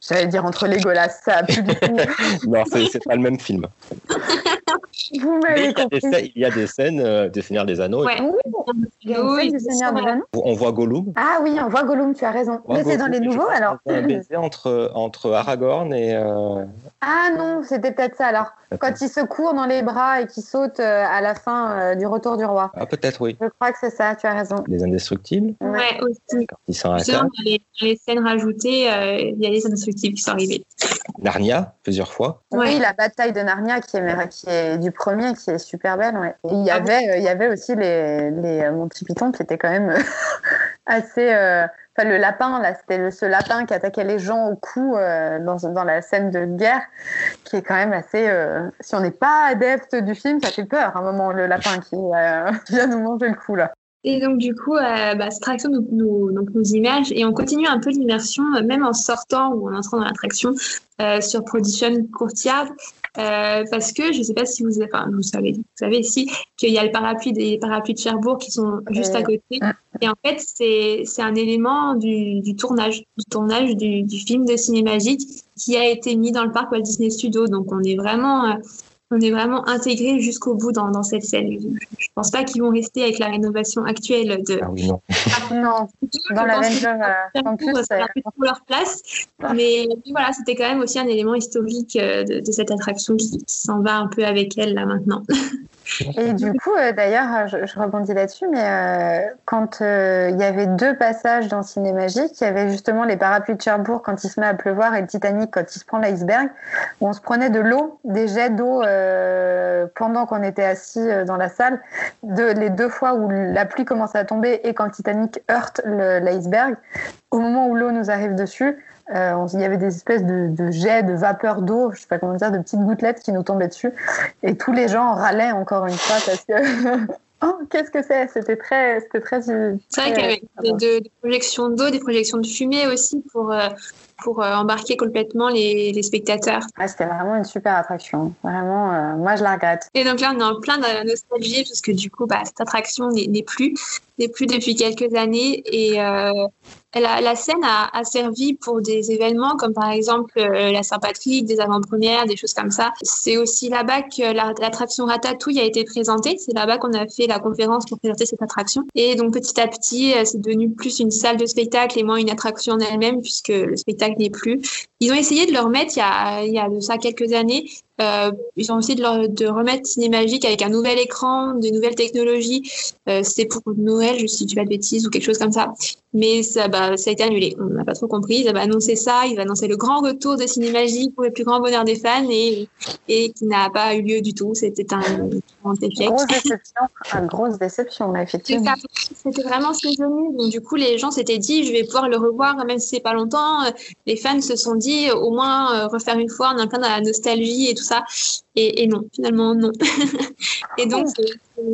j'allais dire entre Legolas, ça a plus du tout. non, c'est pas le même film. Vous m'avez compris. Il y a des scènes euh, des Seigneurs des Anneaux. Ouais. Il y a des des Seigneurs des Anneaux. On voit Gollum. Ah oui, on voit Gollum, tu as raison. Mais c'est dans les nouveaux alors. Un baiser entre, entre Aragorn et. Euh... Ah non, c'était peut-être ça alors. Quand il se court dans les bras et qu'il saute euh, à la fin euh, du retour du roi. Ah peut-être oui. Je crois que c'est ça, tu as raison. Les indestructibles. Ouais, aussi. Quand ils sont à dans les, les, scènes rajoutées, il y a les indestructibles qui sont arrivés. Narnia, plusieurs fois. Oui, la bataille de Narnia qui est, qui est du premier, qui est super belle. Ouais. il, y avait, euh, il y avait aussi les, les euh, Monty Python qui étaient quand même euh, assez. Enfin, le lapin, là, c'était ce lapin qui attaquait les gens au cou dans, dans, la scène de guerre, qui est quand même assez. si on n'est pas adepte du film, ça fait peur à un moment, le lapin qui vient nous manger le cou, là. Et donc, du coup, euh, bah, cette attraction nous, nous, donc, nous immerge et on continue un peu l'immersion, même en sortant ou en entrant dans l'attraction euh, sur Production Courtyard. Euh, parce que je ne sais pas si vous, enfin, vous savez, vous savez ici qu'il y a le parapluie des parapluies de Cherbourg qui sont juste à côté. Et en fait, c'est, un élément du, du, tournage, du tournage du, du film de Cinémagique qui a été mis dans le parc Walt Disney Studios. Donc, on est vraiment euh, on est vraiment intégré jusqu'au bout dans, dans, cette scène. Je pense pas qu'ils vont rester avec la rénovation actuelle de. Ah oui, non. non. Dans la en plus, ça a plus trop leur place. Mais voilà, c'était quand même aussi un élément historique euh, de, de cette attraction qui, qui s'en va un peu avec elle là maintenant. Et du coup, euh, d'ailleurs, je, je, rebondis là-dessus, mais euh, quand euh, il y avait deux passages dans Cinémagique, il y avait justement les parapluies de Cherbourg quand il se met à pleuvoir et le Titanic quand il se prend l'iceberg, où on se prenait de l'eau, des jets d'eau euh, pendant qu'on était assis euh, dans la salle. De, les deux fois où la pluie commence à tomber et quand le Titanic heurte l'iceberg, au moment où l'eau nous arrive dessus, euh, il y avait des espèces de, de jets, de vapeur d'eau, je sais pas comment dire, de petites gouttelettes qui nous tombaient dessus. Et tous les gens râlaient encore une fois parce que. oh, qu'est-ce que c'est? C'était très. C'était très. C'est vrai qu'il y avait des, de, des projections d'eau, des projections de fumée aussi pour. Euh, pour embarquer complètement les, les spectateurs. Ah, c'était vraiment une super attraction. Vraiment, moi je la regrette. Et donc là, on est en plein la nostalgie parce que du coup, bah, cette attraction n'est plus, n'est plus depuis quelques années et la, scène a, servi pour des événements comme par exemple euh, la Saint-Patrick, des avant-premières, des choses comme ça. C'est aussi là-bas que l'attraction Ratatouille a été présentée. C'est là-bas qu'on a fait la conférence pour présenter cette attraction. Et donc petit à petit, euh, c'est devenu plus une salle de spectacle et moins une attraction en elle-même puisque le spectacle n'est plus. Ils ont essayé de le remettre il y a de ça quelques années euh, ils ont essayé de, de remettre Cinémagique avec un nouvel écran, de nouvelles technologies. Euh, C'était pour Noël, je ne dis pas de bêtises ou quelque chose comme ça. Mais ça, bah, ça a été annulé. On n'a pas trop compris. Ils avaient annoncé ça. Ils avaient annoncé le grand retour de Cinémagique pour le plus grand bonheur des fans et, et qui n'a pas eu lieu du tout. C'était un grand échec. Grosse déception. Une grosse déception, effectivement. C'était vraiment saisonnier. Donc, du coup, les gens s'étaient dit, je vais pouvoir le revoir, même si c'est pas longtemps. Les fans se sont dit, au moins, euh, refaire une fois. On est plein dans la nostalgie et tout ça. Et, non, finalement, non. et donc,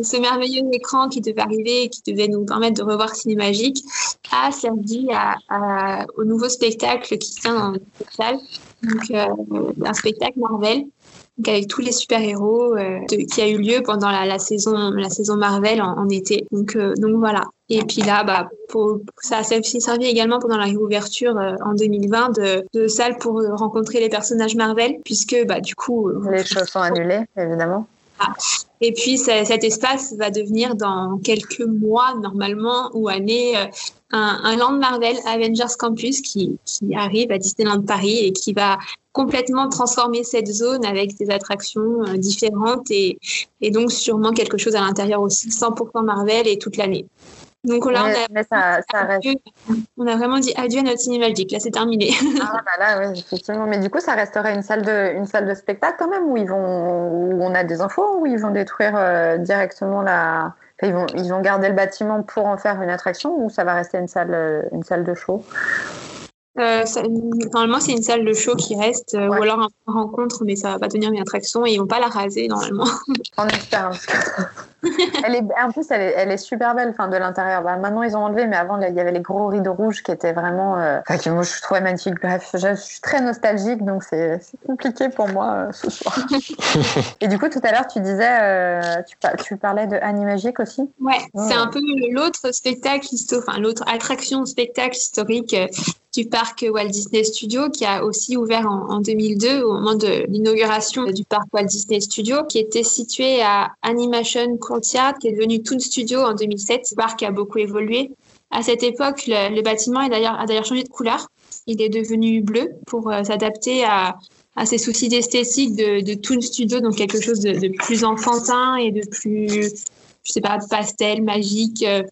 ce, merveilleux écran qui devait arriver, qui devait nous permettre de revoir Cinémagique, a servi à, au nouveau spectacle qui tient dans notre salle. Donc, euh, un spectacle Marvel avec tous les super-héros euh, qui a eu lieu pendant la, saison, la saison Marvel en, été. Donc, euh, donc voilà. Et puis là, bah, pour, ça a servi également pendant la réouverture euh, en 2020 de, de salles pour rencontrer les personnages Marvel, puisque bah, du coup... Les choses sont annulées, évidemment. Ah. Et puis cet espace va devenir dans quelques mois normalement ou années un, un, land Marvel Avengers Campus qui, qui arrive à Disneyland Paris et qui va complètement transformer cette zone avec des attractions euh, différentes et, et donc sûrement quelque chose à l'intérieur aussi 100% Marvel et toute l'année. Donc là, on, a, ça, ça reste... on a vraiment dit adieu à notre cinématique. Là, c'est terminé. ah bah là, oui, effectivement. Mais du coup, ça resterait une salle de, une salle de spectacle quand même où ils vont, où on a des infos, où ils vont détruire euh, directement la, ils vont, ils vont garder le bâtiment pour en faire une attraction ou ça va rester une salle, euh, une salle de show? Euh, normalement, c'est une salle de show qui reste, euh, ou alors un rencontre, mais ça va pas devenir une attraction et ils vont pas la raser normalement. En espère. elle est, en plus, elle est, elle est super belle, enfin, de l'intérieur. Bah, maintenant, ils ont enlevé, mais avant, il y avait les gros rideaux rouges qui étaient vraiment, euh, enfin, moi, je trouvais magnifique. Bref, je, suis très nostalgique, donc c'est compliqué pour moi euh, ce soir. et du coup, tout à l'heure, tu disais, euh, tu, tu, parlais de Animagique aussi? Ouais, c'est un peu l'autre spectacle, enfin, l'autre attraction spectacle historique du parc Walt Disney Studio qui a aussi ouvert en, en 2002 au moment de l'inauguration du parc Walt Disney Studio qui était situé à Animation Qui est devenu Toon Studio en 2007. Ce parc a beaucoup évolué. À cette époque, le, bâtiment a d'ailleurs changé de couleur. Il est devenu bleu pour euh, s'adapter à, à ces soucis d'esthétique de, Toon Studio, donc quelque chose de, plus enfantin et de plus, je sais pas, pastel, magique, euh,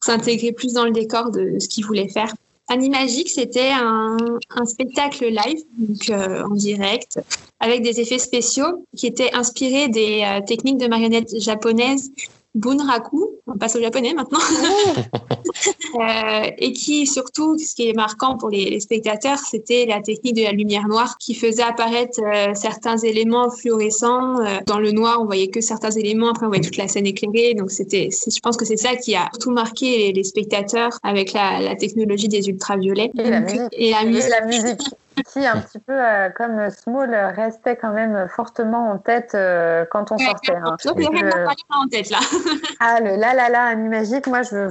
s'intégrer plus dans le décor de ce qu'il voulait faire. Animagique, c'était un, spectacle live, donc euh, en direct, avec des effets spéciaux qui étaient inspirés des euh, techniques de marionnettes japonaises Bunraku, on passe au japonais maintenant, euh, et qui surtout, ce qui est marquant pour les, spectateurs, c'était la technique de la lumière noire qui faisait apparaître euh, certains éléments fluorescents. Euh, dans le noir, on voyait que certains éléments, après on voyait toute la scène éclairée. Donc c'était, je pense que c'est ça qui a tout marqué les, spectateurs avec la, la, technologie des ultraviolets. Et, la musique. Et la musique qui, un petit peu euh, comme Small, restait quand même fortement en tête euh, quand on sortait. Hein. Donc, il en tête là. ah, le la la la animagique, moi je.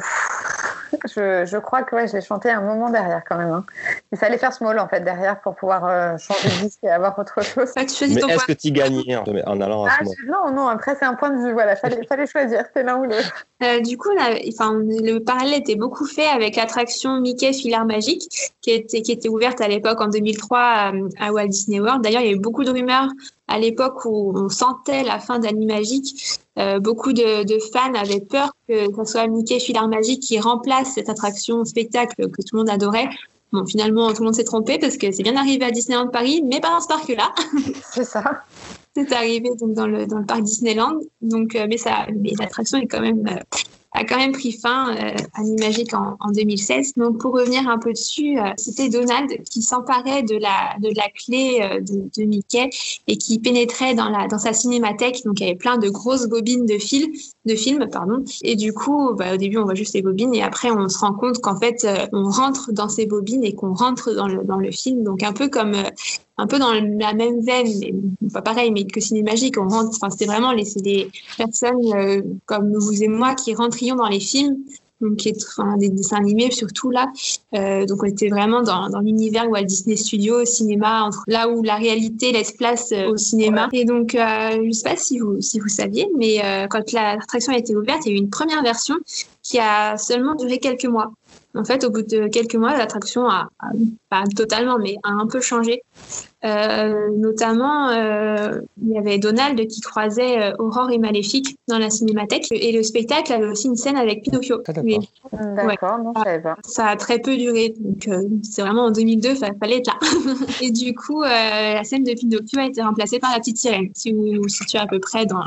Je, je, crois que ouais, je l'ai chanté un moment derrière quand même. Hein. Il fallait faire small en fait derrière pour pouvoir euh, changer de disque et avoir autre chose. Mais est-ce que tu gagnais en, allant à ah, small Non, non, après c'est un point de vue. Voilà, fallait, fallait choisir, c'est l'un ou l'autre. Euh, du coup, enfin, le parallèle était beaucoup fait avec l'attraction Mickey Filard Magique qui était, qui était ouverte à l'époque en 2003 à, Walt Disney World. D'ailleurs, il y a eu beaucoup de rumeurs à l'époque où on sentait la fin d'Animagique. Euh, beaucoup de, de, fans avaient peur que ce soit Mickey Filard Magique qui remplace cette attraction spectacle que tout le monde adorait. Bon, finalement, tout le monde s'est trompé parce que c'est bien arrivé à Disneyland Paris, mais pas dans ce parc-là. C'est ça. c'est arrivé donc dans le, dans le parc Disneyland. Donc, euh, mais ça, mais l'attraction est quand même euh, a quand même pris fin euh, Animagique en, en 2016. Donc pour revenir un peu dessus, euh, c'était Donald qui s'emparait de la de la clé euh, de, Mickey et qui pénétrait dans la dans sa cinémathèque. Donc il y avait plein de grosses bobines de films de films pardon. Et du coup, bah, au début on voit juste les bobines et après on se rend compte qu'en fait on rentre dans ces bobines et qu'on rentre dans le dans le film. Donc un peu comme un peu dans la même veine, mais pas pareil, mais que Cinémagique, on rentre, enfin, c'était vraiment les, des personnes euh, comme vous et moi qui rentrions dans les films, donc qui est, enfin, des dessins animés surtout là. Euh, donc on était vraiment dans, dans l'univers Walt Disney Studios, cinéma, entre, là où la réalité laisse place euh, au cinéma. Et donc je sais pas si vous si vous saviez, mais quand l'attraction a été ouverte, il y a eu une première version qui a seulement duré quelques mois. En fait, au bout de quelques mois, l'attraction a, a, pas totalement, mais a un peu changé. Euh, notamment, euh, il y avait Donald qui croisait euh, Aurore et Maléfique dans la cinémathèque. Et le spectacle avait aussi une scène avec Pinocchio. Ah, d'accord, ouais. non, je savais pas. Ça a très peu duré. Donc, euh, c'est vraiment en 2002, il fallait être là. et du coup, euh, la scène de Pinocchio a été remplacée par la petite sirène, si vous vous situez à peu près dans,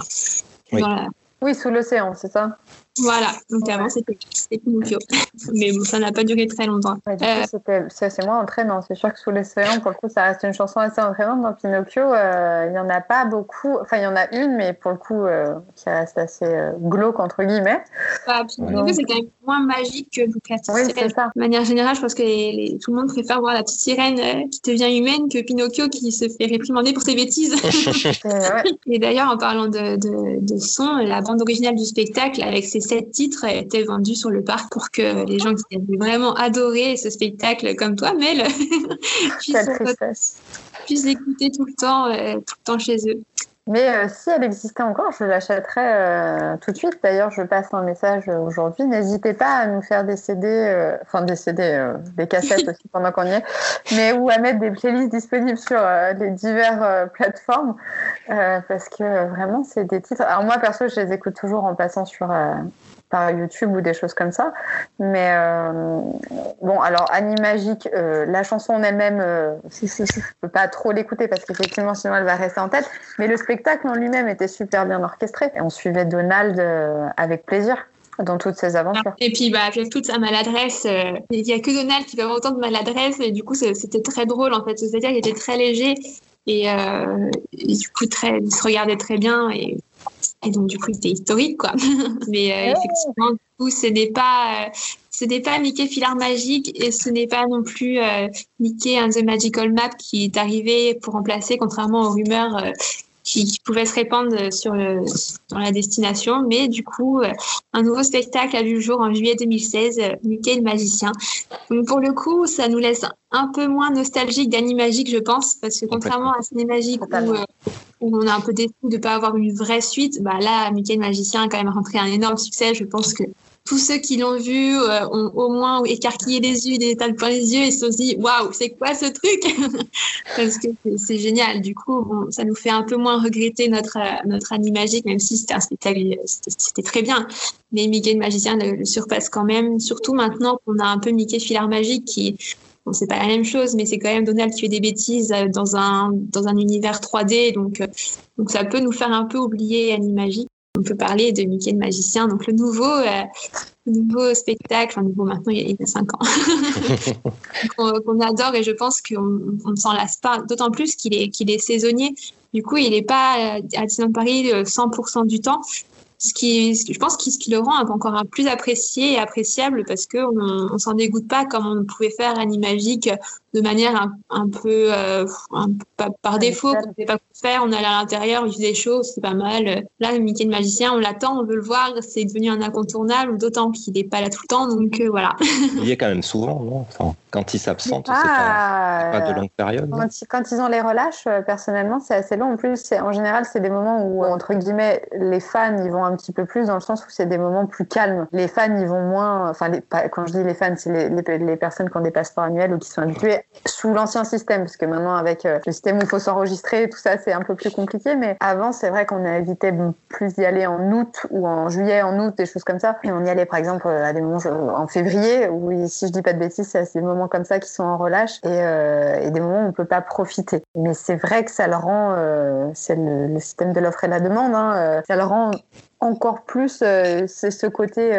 oui. dans la... Oui, sous l'océan, c'est ça? Voilà, donc avant c'était Pinocchio. Mais bon, ça n'a pas duré très longtemps. Ouais, du coup, euh... c'est moins entraînant. C'est sûr que sous l'océan, pour le coup, ça reste une chanson assez entraînante. Dans Pinocchio, euh, il n'y en a pas beaucoup. Enfin, il y en a une, mais pour le coup, euh, qui reste assez euh, glauque, entre guillemets. Bah, Pinocchio, donc... c'est quand même moins magique que la petite oui, sirène. Ça. De manière générale, je pense que les, les, tout le monde préfère voir la petite sirène euh, qui devient humaine que Pinocchio qui se fait réprimander pour ses bêtises. ouais. Et d'ailleurs, en parlant de, de, de, son, la bande originale du spectacle, avec ses sept titres, était vendue sur le parc pour que les gens qui avaient vraiment adoré ce spectacle, comme toi, Mel, puissent, puissent écouter tout le temps, euh, tout le temps chez eux. Mais euh, si elle existait encore, je l'achèterais euh, tout de suite. D'ailleurs, je passe un message aujourd'hui. N'hésitez pas à nous faire des CD, euh, enfin des CD, des cassettes aussi pendant qu'on y est, mais ou à mettre des playlists disponibles sur les diverses plateformes, parce que vraiment, c'est des titres. Alors moi, perso, je les écoute toujours en passant sur par YouTube ou des choses comme ça. Mais euh, bon, alors Animagique, euh, la chanson en elle-même, euh, je, je, je, peux pas trop l'écouter parce qu'effectivement, sinon elle va rester en tête. Mais le spectacle en lui-même était super bien orchestré et on suivait Donald avec plaisir dans toutes ses aventures. Et puis, bah, avec toute sa maladresse, il n'y a que Donald qui peut avoir autant de maladresse et du coup, c'était très drôle en fait. C'est-à-dire qu'il était très léger et, et, du coup, très, il se regardait très bien et et donc, du coup, c'était historique, quoi. Mais euh, effectivement, du coup, ce n'est pas, euh, ce n'est pas Mickey Filar Magique et ce n'est pas non plus euh, Mickey and the Magical Map qui est arrivé pour remplacer, contrairement aux rumeurs qui, qui, pouvaient se répandre sur le, dans la destination. Mais du coup, euh, un nouveau spectacle a vu le jour en juillet 2016, Mickey le magicien. Donc, pour le coup, ça nous laisse un peu moins nostalgique d'Animagique, je pense, parce que contrairement à Cinémagique où, euh, où, on a un peu déçu de ne pas avoir une vraie suite, bah là, Mickey le magicien a quand même rentré un énorme succès. Je pense que tous ceux qui l'ont vu euh, ont au moins écarquillé les yeux, des étals plein les yeux et se sont dit waouh, c'est quoi ce truc? Parce que c'est génial. Du coup, bon, ça nous fait un peu moins regretter notre notre animagique, même si c'était un spectacle, c'était très bien. Mais Mickey le magicien le, surpasse quand même, surtout maintenant qu'on a un peu Mickey filar magique qui Bon, c'est pas la même chose, mais c'est quand même Donald qui fait des bêtises dans un, dans un univers 3D. Donc, donc ça peut nous faire un peu oublier Animagique. On peut parler de Mickey le magicien, donc le nouveau, euh, le nouveau spectacle, enfin nouveau maintenant, il y a 5 ans, qu'on qu adore et je pense qu'on ne s'en lasse pas, d'autant plus qu'il est, qu'il est saisonnier. Du coup, il n'est pas à Disneyland Paris 100% du temps ce qui, je pense, qui, ce qui le rend encore plus apprécié et appréciable parce qu'on ne s'en dégoûte pas comme on pouvait faire Animagique de manière un, un peu euh, un, par, par défaut, on ne savait pas quoi faire, on allait à l'intérieur, il faisait chaud, c'est pas mal. Là, Mickey le magicien, on l'attend, on veut le voir, c'est devenu un incontournable, d'autant qu'il n'est pas là tout le temps, donc euh, voilà. il y est quand même souvent, non? Enfin, Quand il s'absente, ah, c'est pas, pas, de longue période. Quand, quand, ils ont les relâches, personnellement, c'est assez long. En plus, en général, c'est des moments où, entre guillemets, les fans, ils vont un petit peu plus dans le sens où c'est des moments plus calmes. Les fans, ils vont moins. Enfin, les, quand je dis les fans, c'est les, les, les, personnes qui ont des passeports annuels ou qui sont habitués sous l'ancien système, parce que maintenant, avec euh, le système où il faut s'enregistrer, tout ça, c'est un peu plus compliqué. Mais avant, c'est vrai qu'on évitait plus d'y aller en août ou en juillet, en août, des choses comme ça. Et on y allait, par exemple, à des moments en février, où, si je dis pas de bêtises, c'est des comme ça qui sont en relâche et, euh, des moments où on peut pas profiter. Mais c'est vrai que ça le rend, euh, c'est le, système de l'offre et la demande, hein, ça le rend encore plus c'est ce côté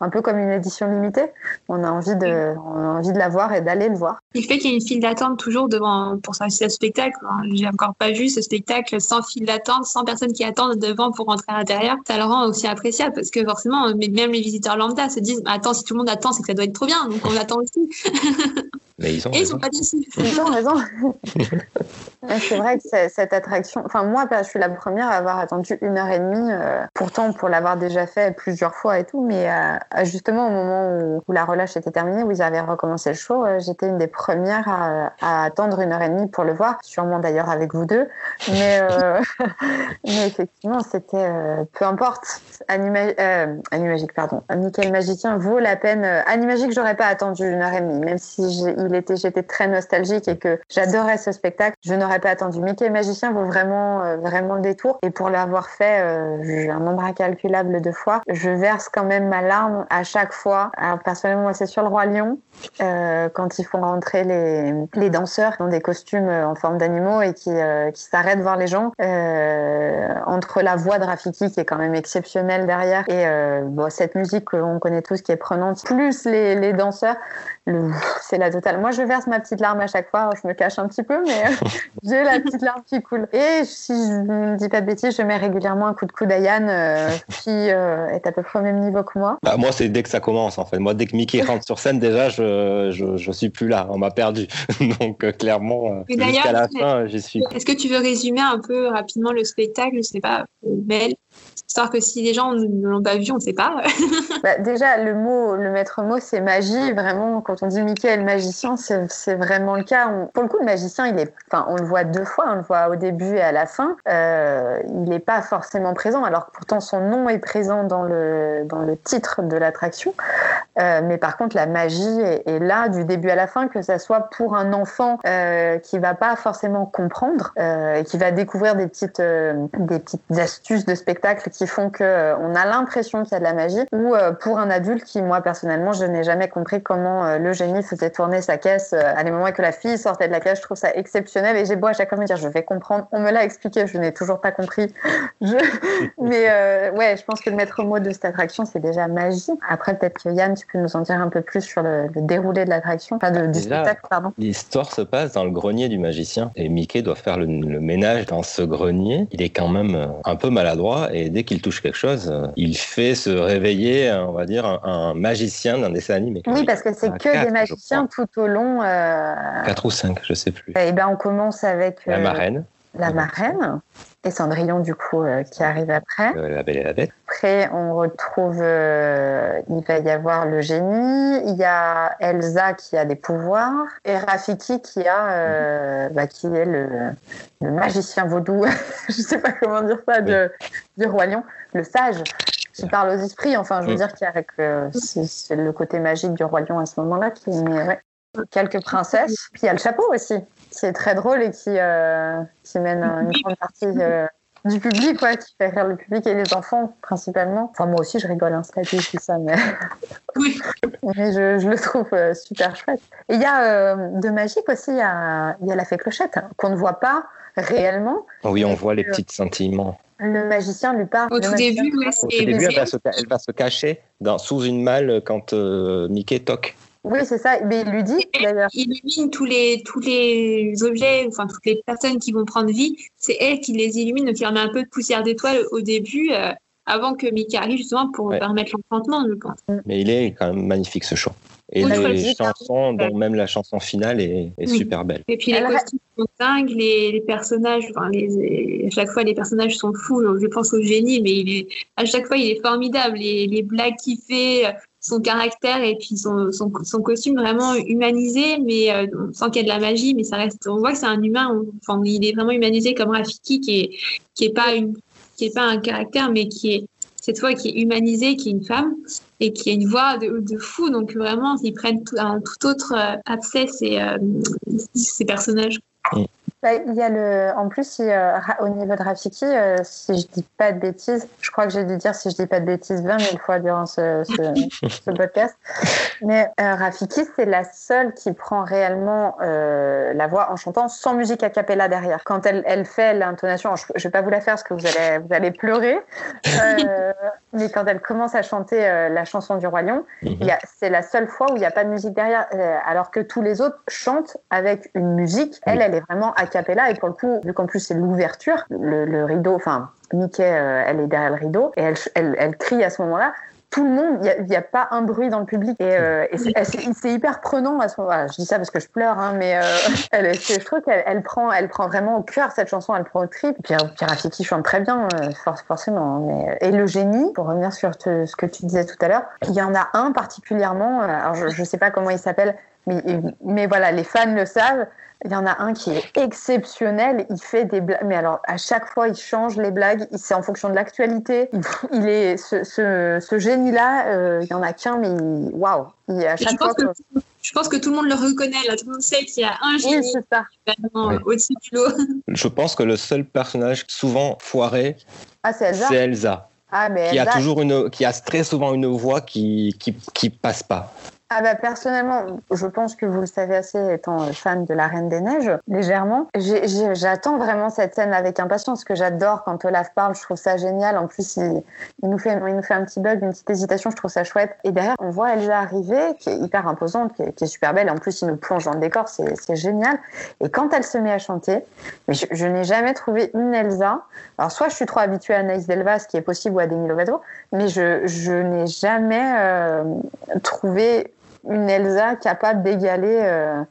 un peu comme une édition limitée. On a envie de, on a envie de la voir et d'aller le voir. Il fait qu'il y ait une file d'attente toujours devant pour assister ce spectacle. J'ai encore pas vu ce spectacle sans file d'attente, sans personnes qui attendent devant pour rentrer à l'intérieur. Ça le rend aussi appréciable parce que forcément, même les visiteurs lambda se disent attends, si tout le monde attend, c'est que ça doit être trop bien, donc on attend aussi. Mais ils ont Et ils sont pas déçus. Ils ont raison. c'est vrai que cette attraction, enfin moi, je suis la première à avoir attendu une heure et demie, euh, pourtant pour l'avoir déjà fait plusieurs fois et tout, mais euh, justement au moment où, la relâche était terminée, où ils avaient recommencé le show, euh, j'étais une des premières à, attendre une heure et demie pour le voir, sûrement d'ailleurs avec vous deux, mais, mais effectivement c'était, peu importe, Anima Animagique, pardon, Michael Magicien vaut la peine, Animagique j'aurais pas attendu une heure et demie, même si il était, j'étais très nostalgique et que j'adorais ce spectacle, je n'aurais pas attendu. Mickey Magicien vaut vraiment, euh, vraiment le détour. Et pour l'avoir fait, euh, un nombre incalculable de fois. Je verse quand même ma larme à chaque fois. Alors personnellement, moi, c'est sur le Roi Lion, euh, quand ils font rentrer les, les danseurs ont des costumes en forme d'animaux et qui, qui s'arrêtent voir les gens. entre la voix de Rafiki qui est quand même exceptionnelle derrière et cette musique que l'on connaît tous qui est prenante, plus les, les danseurs, c'est la totale. Moi, je verse ma petite larme à chaque fois. Je me cache un petit peu, mais j'ai la petite larme qui coule. Et si je ne dis pas de bêtises, je mets régulièrement un coup de coude à Yann, euh, qui euh, est à peu près au même niveau que moi. Bah, moi, c'est dès que ça commence, en fait. Moi, dès que Mickey rentre sur scène, déjà, je, je, je suis plus là. On m'a perdu. Donc, euh, clairement, jusqu'à la fin, j'y suis. Est-ce que tu veux résumer un peu rapidement le spectacle? Je sais pas, Mel Histoire que si les gens ne l'ont pas vu, on ne sait pas. bah, déjà, le mot, le maître mot, c'est magie. Vraiment, quand on dit Mickey le magicien, c'est vraiment le cas. pour le coup, le magicien, il est, enfin, on le voit deux fois. On le voit au début et à la fin. Euh, il n'est pas forcément présent, alors que pourtant son nom est présent dans le, dans le titre de l'attraction. Euh, mais par contre, la magie est, là du début à la fin, que ça soit pour un enfant euh, qui va pas forcément comprendre euh, et qui va découvrir des petites, des petites astuces de spectacle qui font que euh, on a l'impression qu'il y a de la magie, ou euh, pour un adulte qui, moi personnellement, je n'ai jamais compris comment euh, le génie faisait tourner sa caisse à des moments que la fille sortait de la caisse. Je trouve ça exceptionnel et j'ai beau à chaque fois me dire je vais comprendre. On me l'a expliqué, je n'ai toujours pas compris. Je... Mais ouais, je pense que le maître mot de cette attraction, c'est déjà magie. Après, peut-être que Yann, tu peux nous en dire un peu plus sur le, déroulé de l'attraction, enfin de, du spectacle, pardon. L'histoire se passe dans le grenier du magicien et Mickey doit faire le, le ménage dans ce grenier. Il est quand même un peu maladroit et dès qu'il touche quelque chose, euh, il fait se réveiller, on va dire, un, magicien d'un dessin animé. Oui, parce que c'est que des magiciens tout au long. Euh... 4 ou 5, je sais plus. Et eh ben, on commence avec. la euh, marraine. La marraine et Cendrillon du coup euh, qui arrive après. la Belle et la Bête. Après on retrouve, il va y avoir le génie, il y a Elsa qui a des pouvoirs et Rafiki qui a, bah, qui est le, le magicien vaudou, je sais pas comment dire ça, de, du roi lion, le sage qui parle aux esprits. Enfin, je veux dire qu'il y a c'est le côté magique du roi lion à ce moment-là qui met quelques princesses. Puis il y a le chapeau aussi, qui est très drôle et qui, euh, qui mène une grande partie euh, du public, quoi, qui fait rire le public et les enfants principalement. Enfin, moi aussi, je rigole, hein, c'est tout ça, mais, oui. mais je, je, le trouve euh, super chouette. Et il y a de magique aussi, il y a, il y a la fée clochette, hein, qu'on ne voit pas réellement. Oui, on voit les petits sentiments. Le magicien lui parle. Au tout début, ouais, Au début elle, va se, elle, va se, cacher dans, sous une malle quand euh, Mickey toque. Oui, c'est ça. Mais il lui dit d'ailleurs. Il illumine tous les, tous les objets, enfin toutes les personnes qui vont prendre vie. C'est elle qui les illumine, donc il en met un peu de poussière d'étoile au début, euh, avant que Mickey arrive justement pour Ouais. permettre l'enchantement, je pense. Mais il est quand même magnifique ce show. Et Oui, les le chansons, dont même la chanson finale est, est Oui. super belle. Et puis les Elle- costumes sont dingues, les, les personnages, enfin, les, à chaque fois les personnages sont fous. Je pense au génie, mais il est, à chaque fois il est formidable. Les, les blagues qu'il fait, son caractère et puis son, son, son costume vraiment humanisé, mais euh, sent qu'il y a de la magie, mais ça reste, on voit que c'est un humain. enfin, il est vraiment humanisé comme Rafiki, qui est, qui est pas une, qui est pas un caractère, mais qui est cette fois qui est humanisé, qui est une femme et qui a une voix de, de fou. Donc vraiment, ils prennent tout- un tout autre euh, accès ces, euh, ces personnages. Bah, il y a le, en plus, au niveau de Rafiki, si je dis pas de bêtises, je crois que j'ai dû dire si je dis pas de bêtises 20 000 fois durant ce, ce, podcast, mais Rafiki, c'est la seule qui prend réellement la voix en chantant sans musique a cappella derrière. Quand elle, elle fait l'intonation, je, je vais pas vous la faire parce que vous allez, vous allez pleurer, mais quand elle commence à chanter la chanson du Roi Lion, mhm. c'est la seule fois où il n'y a pas de musique derrière, alors que tous les autres chantent avec une musique. Elle, elle est vraiment cappella et pour le coup, vu qu'en plus c'est l'ouverture, le, rideau, enfin Mickey, euh, elle est derrière le rideau et elle, elle, elle crie à ce moment-là tout le monde, il n'y a, pas un bruit dans le public. Et, euh, c'est hyper prenant à ce moment-là. Je dis ça parce que je pleure, hein, mais euh, je trouve qu'elle elle prend, elle prend vraiment au cœur cette chanson, elle prend au trip. Puis Rafiki chante très bien, forcément. Mais, et le génie, pour revenir sur ce que tu disais tout à l'heure, il y en a un particulièrement, alors je ne sais pas comment il s'appelle, mais, mais voilà, les fans le savent. Il y en a un qui est exceptionnel. Il fait des blagues, mais alors à chaque fois, il change les blagues. C'est en fonction de l'actualité. Il, est ce, ce, génie-là. Euh, il y en a qu'un, mais waouh! À chaque je, fois pense que, je pense que tout le monde le reconnaît. Là, tout le monde sait qu'il y a un génie oui, au-dessus du lot. Je pense que le seul personnage souvent foiré, ah, c'est Elsa? Elsa. Ah, mais qui a toujours une, qui a très souvent une voix qui, qui, qui passe pas. Ah bah personnellement, je pense que vous le savez assez étant fan de La Reine des Neiges, légèrement. J'attends vraiment cette scène avec impatience, que j'adore quand Olaf parle, je trouve ça génial. En plus, il, nous fait, il nous fait un petit bug, une petite hésitation, je trouve ça chouette. Et derrière, on voit Elsa arriver, qui est hyper imposante, qui est, super belle. En plus, il nous plonge dans le décor, c'est génial. Et quand elle se met à chanter, mais je, n'ai jamais trouvé une Elsa. Alors soit je suis trop habituée à Anaïs Delva, ce qui est possible, ou à Demi Lovato, mais je, je n'ai jamais euh, trouvé une Elsa capable d'égaler euh,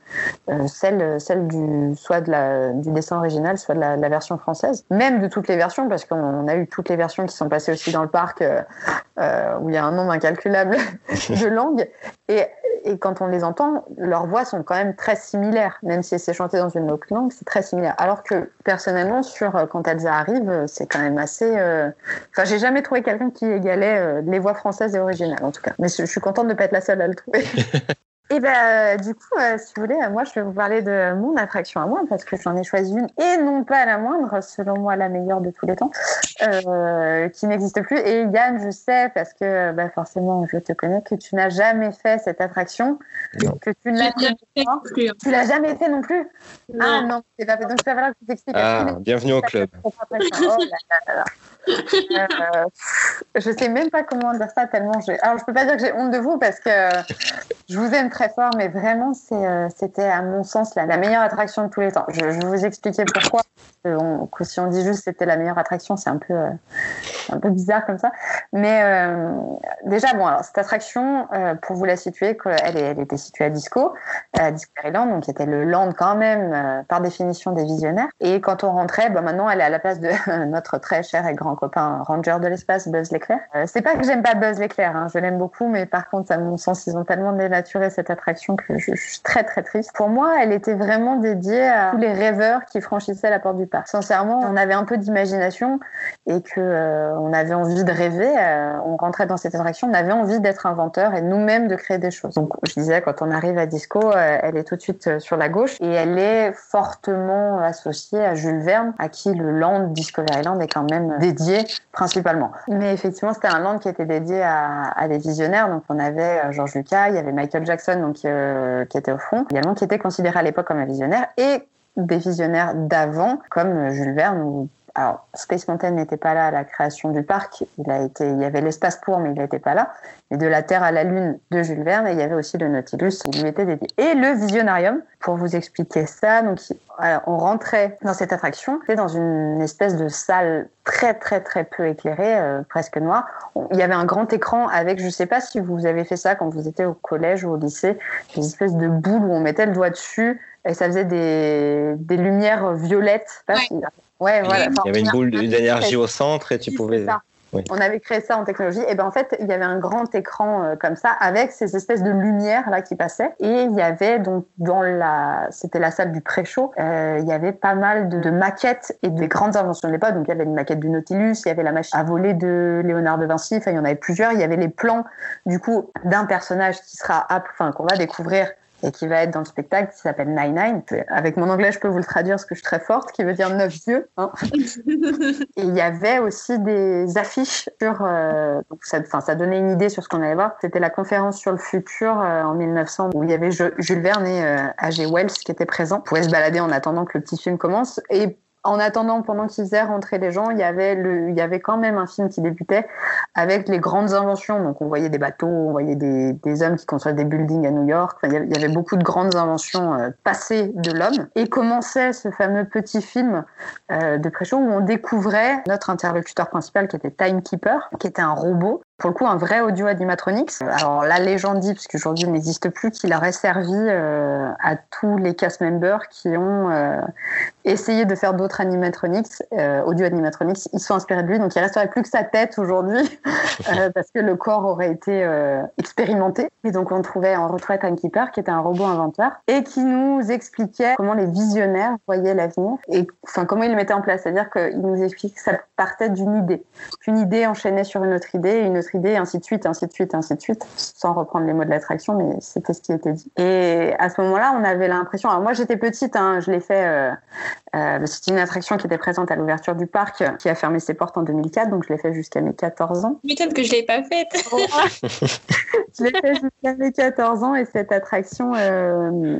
euh, celle, celle du, soit de la, du dessin original, soit de la, version française. Même de toutes les versions, parce qu'on a eu toutes les versions qui sont passées aussi dans le parc, euh, où il y a un nombre incalculable de langues. Et et quand on les entend, leurs voix sont quand même très similaires, même si c'est chanté dans une autre langue, c'est très similaire. Alors que personnellement, sur quand Elsa arrive, c'est quand même assez. Enfin, j'ai jamais trouvé quelqu'un qui égalait les voix françaises et originales, en tout cas. Mais je suis contente de ne pas être la seule à le trouver. Et ben, euh, du coup, euh, si vous voulez, moi, je vais vous parler de mon attraction à moi parce que j'en ai choisi une et non pas la moindre, selon moi la meilleure de tous les temps, euh, qui n'existe plus. Et Yann, je sais parce que bah, forcément, je te connais, que tu n'as jamais fait cette attraction, que tu ne l'as jamais Tu l'as jamais fait non plus. Ah non, c'est pas fait. Donc ça va que tu t'expliques. Ah, bienvenue au club. Oh euh, je sais même pas comment dire ça tellement j'ai. Alors je peux pas dire que j'ai honte de vous parce que je vous aime très fort, mais vraiment euh, c'était à mon sens la, meilleure attraction de tous les temps. Je, je vais vous expliquer pourquoi. On, si on dit juste c'était la meilleure attraction, c'est un peu euh, bizarre comme ça. Mais déjà bon alors cette attraction pour vous la situer, elle, était située à Disco, à Discoveryland, donc qui était le land quand même par définition des visionnaires. Et quand on rentrait, bah, maintenant elle est à la place de notre très cher et grand copain ranger de l'espace, Buzz l'éclair. Euh, c'est pas que j'aime pas Buzz l'éclair, hein, je l'aime beaucoup, mais par contre, à mon sens, ils ont tellement dénaturé cette attraction que je, suis très très triste. Pour moi, elle était vraiment dédiée à tous les rêveurs qui franchissaient la porte du parc. Sincèrement, on avait un peu d'imagination et que euh, on avait envie de rêver. Euh, on rentrait dans cette attraction, on avait envie d'être inventeur et nous-mêmes de créer des choses. Donc, je disais, quand on arrive à Disco, elle est tout de suite sur la gauche et elle est fortement associée à Jules Verne, à qui le land Discoveryland est quand même dédié principalement. Mais effectivement, c'était un land qui était dédié à, des visionnaires. Donc on avait euh, George Lucas, il y avait Michael Jackson donc, euh, qui était au fond, également qui était considéré à l'époque comme un visionnaire, et des visionnaires d'avant, comme Jules Verne ou alors, Space Mountain n'était pas là à la création du parc. Il a été, il y avait l'espace pour, mais il n'était pas là. Mais de la Terre à la Lune de Jules Verne, et il y avait aussi le Nautilus, qui lui était dédié. Et le Visionarium, pour vous expliquer ça, donc on rentrait dans cette attraction, c'était dans une espèce de salle très très très peu éclairée, euh, presque noire. Il y avait un grand écran avec, je sais pas si vous avez fait ça quand vous étiez au collège ou au lycée, des espèces de boules où on mettait le doigt dessus et ça faisait des, des lumières violettes. Ouais, voilà. il y avait une boule d'énergie au centre et tu pouvais. On avait créé ça en technologie. Et ben en fait, il y avait un grand écran euh, comme ça avec ces espèces de lumières là qui passaient. Et il y avait donc dans la, c'était la salle du pré-show, euh, il y avait pas mal de, maquettes et des grandes inventions de l'époque. Donc il y avait une maquette du Nautilus, il y avait la machine à voler de Léonard de Vinci. Enfin, il y en avait plusieurs. Il y avait les plans du coup d'un personnage qui sera, enfin qu'on va découvrir et qui va être dans le spectacle qui s'appelle Nine Nine. Avec mon anglais, je peux vous le traduire parce que je suis très forte, qui veut dire neuf yeux. Hein. et il y avait aussi des affiches sur. Euh, donc ça, ça donnait une idée sur ce qu'on allait voir. C'était la conférence sur le futur euh, en 1900 où il y avait Jules Verne et A.G. Wells qui étaient présents. On pouvait se balader en attendant que le petit film commence. Et en attendant, pendant qu'ils faisaient rentrer les gens, il y avait le, il y avait quand même un film qui débutait avec les grandes inventions. Donc, on voyait des bateaux, on voyait des, des hommes qui construisaient des buildings à New York. il y avait beaucoup de grandes inventions euh, passées de l'homme. Et commençait ce fameux petit film euh, de pré où on découvrait notre interlocuteur principal qui était Timekeeper, qui était un robot pour le coup un vrai audio animatronics. Alors la légende dit, parce qu'aujourd'hui il n'existe plus, qu'il aurait servi euh, à tous les cast members qui ont euh, essayé de faire d'autres animatronics, euh, audio animatronics, ils sont inspirés de lui, donc il resterait plus que sa tête aujourd'hui, parce que le corps aurait été expérimenté. Et donc on trouvait, on retrouvait Timekeeper, qui était un robot inventeur, et qui nous expliquait comment les visionnaires voyaient l'avenir, et enfin comment ils le mettaient en place. C'est-à-dire qu'il nous explique que ça partait d'une idée, qu'une idée enchaînait sur une autre idée, une idée, ainsi de suite, ainsi de suite, ainsi de suite, sans reprendre les mots de l'attraction, mais c'était ce qui était dit. Et à ce moment-là, on avait l'impression. Alors moi, j'étais petite, hein, je l'ai fait. Euh, euh, C'était une attraction qui était présente à l'ouverture du parc, qui a fermé ses portes en 2004, donc je l'ai fait jusqu'à mes 14 ans. M'étonne que je l'ai pas faite. je l'ai fait jusqu'à mes 14 ans et cette attraction, euh,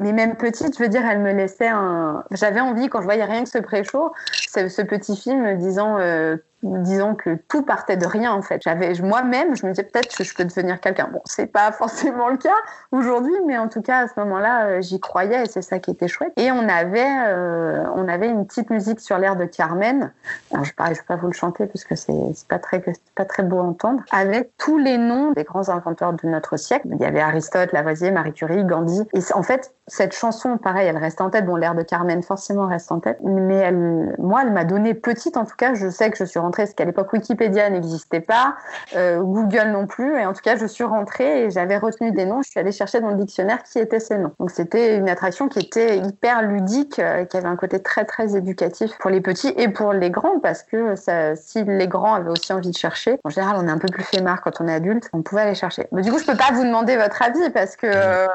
mais même petite, je veux dire, elle me laissait un. J'avais envie quand je voyais rien que ce pré-show, ce, ce, petit film disant euh, disons que tout partait de rien en fait. J'avais moi-même, je me disais peut-être que je peux devenir quelqu'un. Bon, c'est pas forcément le cas aujourd'hui, mais en tout cas à ce moment-là, euh, j'y croyais et c'est ça qui était chouette. Et on avait, euh, on avait une petite musique sur l'air de Carmen. Alors, je ne vais pas vous le chanter parce que c'est pas très, pas très beau à entendre. Avec tous les noms des grands inventeurs de notre siècle. Il y avait Aristote, Lavoisier, Marie Curie, Gandhi. Et en fait, cette chanson, pareil, elle reste en tête. Bon, l'air de Carmen forcément reste en tête, mais elle, moi, elle m'a donné petite. En tout cas, je sais que je suis rentrée parce qu'à l'époque Wikipédia n'existait pas, euh, Google non plus, et en tout cas je suis rentrée et j'avais retenu des noms, je suis allée chercher dans le dictionnaire qui étaient ces noms. Donc c'était une attraction qui était hyper ludique, euh, qui avait un côté très très éducatif pour les petits et pour les grands, parce que ça, si les grands avaient aussi envie de chercher, en général on est un peu plus marre quand on est adulte, on pouvait aller chercher. Mais du coup je peux pas vous demander votre avis parce que euh,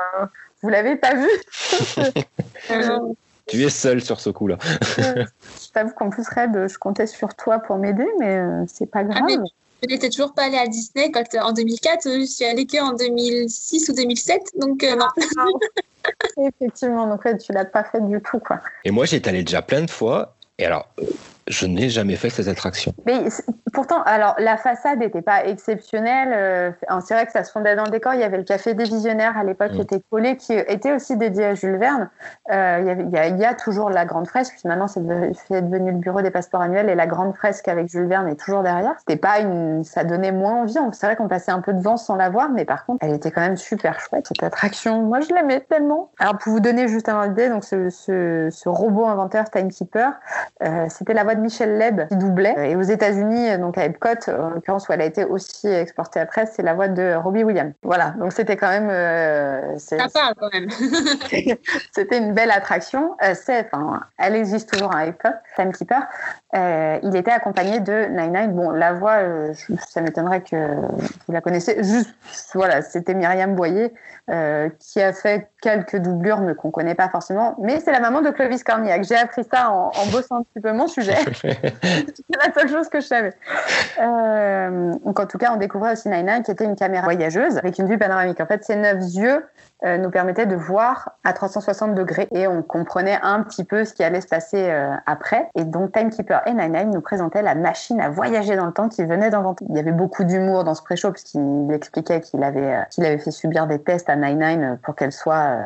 vous l'avez pas vu. Tu es seul sur ce coup-là. je t'avoue qu'en plus, Red, je comptais sur toi pour m'aider, mais euh, c'est pas ah, grave. je n'étais toujours pas allée à Disney quand, en 2004. Je suis allée qu'en 2006 ou 2007. Donc, euh, non. Ah, Effectivement, donc ouais, tu l'as pas fait du tout. Quoi. Et moi, j'étais allée déjà plein de fois. Et alors, je n'ai jamais fait ces attractions. Mais pourtant, alors la façade n'était pas exceptionnelle. Euh, c'est vrai que ça se fondait dans le décor. Il y avait le café des visionnaires à l'époque qui mm. était collé, qui était aussi dédié à Jules Verne. Euh, il, y a, toujours la grande fresque, puis maintenant c'est devenu le bureau des passeports annuels et la grande fresque avec Jules Verne est toujours derrière. C'était pas une, ça donnait moins envie. C'est vrai qu'on passait un peu devant sans la voir, mais par contre, elle était quand même super chouette cette attraction. Moi, je l'aimais tellement. Alors pour vous donner juste un idée, donc ce, ce, robot inventeur Timekeeper, euh, c'était la voix Michel Leb qui doublait. Et aux États-Unis, donc à Epcot, en l'occurrence où elle a été aussi exportée après, c'est la voix de Robbie Williams. Voilà, donc c'était quand même. Euh, Sympa quand même. c'était une belle attraction. Euh, enfin, elle existe toujours à Epcot, Timekeeper. Euh, il était accompagné de Nine Nine. Bon, la voix, euh, ça m'étonnerait que vous la connaissez. Juste, voilà, c'était Myriam Boyer euh, qui a fait quelques doublures, mais qu'on connaît pas forcément. Mais c'est la maman de Clovis Cornillac. J'ai appris ça en, en, bossant un petit peu mon sujet. C'est la seule chose que je savais. donc, en tout cas, on découvrait aussi Nine qui était une caméra voyageuse avec une vue panoramique. En fait, ces neuf yeux euh, nous permettait de voir à 360 degrés et on comprenait un petit peu ce qui allait se passer euh, après. Et donc Timekeeper et Nine Nine nous présentaient la machine à voyager dans le temps qu'ils venaient d'inventer. Il y avait beaucoup d'humour dans ce pré-show puisqu'il expliquait qu'il avait, euh, qu'il avait fait subir des tests à Nine Nine pour qu'elle soit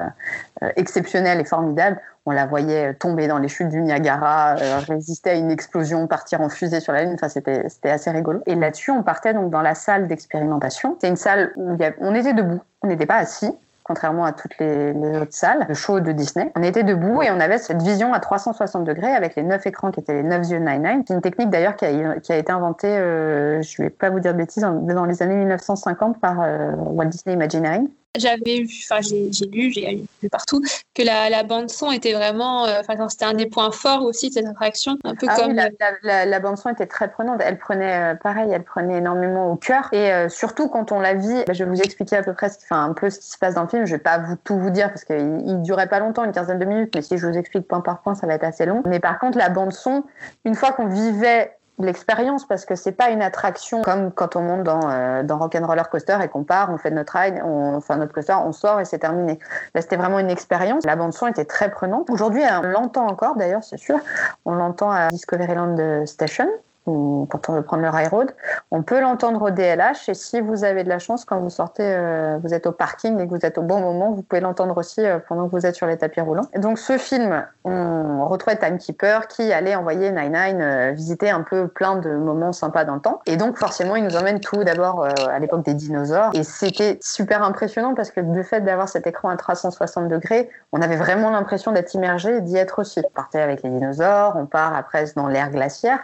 exceptionnelle et formidable. On la voyait tomber dans les chutes du Niagara, résister à une explosion, partir en fusée sur la Lune. Enfin, c'était, assez rigolo. Et là-dessus, on partait donc dans la salle d'expérimentation. C'est une salle où on était debout, on n'était pas assis contrairement à toutes les, autres salles, le show de Disney. On était debout et on avait cette vision à 360 degrés avec les neuf écrans qui étaient les neuf yeux de Nine C'est une technique d'ailleurs qui a, qui a, été inventée, euh, je ne vais pas vous dire de bêtises, dans les années 1950 par euh, Walt Disney Imagineering. J'avais enfin j'ai lu, j'ai lu partout que la, la bande son était vraiment, euh, enfin c'était un des points forts aussi de cette attraction, un peu Ah comme oui, la, la- la bande son était très prenante. Elle prenait, euh, pareil, elle prenait énormément au cœur. Et euh, surtout quand on la vit, bah, je vais vous expliquer à peu près, enfin un peu ce qui se passe dans le film. Je vais pas vous tout vous dire parce qu'il il durait pas longtemps, une quinzaine de minutes. Mais si je vous explique point par point, ça va être assez long. Mais par contre, la bande son, une fois qu'on vivait l'expérience parce que c'est pas une attraction comme quand on monte dans, euh, dans Rock'n'Roller Coaster et qu'on part, on fait notre ride, on, enfin notre coaster, on sort et c'est terminé. Là, c'était vraiment une expérience. La bande son était très prenante. Aujourd'hui, on l'entend encore d'ailleurs, c'est sûr. On l'entend à Discoveryland Station ou quand on veut prendre le high road. On peut l'entendre au DLH et si vous avez de la chance, quand vous sortez, euh, vous êtes au parking et que vous êtes au bon moment, vous pouvez l'entendre aussi euh, pendant que vous êtes sur les tapis roulants. Et donc ce film, on retrouvait Timekeeper qui allait envoyer Nine Nine euh, visiter un peu plein de moments sympas dans le temps. Et donc forcément, il nous emmène tout d'abord euh, à l'époque des dinosaures. Et c'était super impressionnant parce que du fait d'avoir cet écran à 360 degrés, on avait vraiment l'impression d'être immergé et d'y être aussi. On partait avec les dinosaures, on part après dans l'ère glaciaire.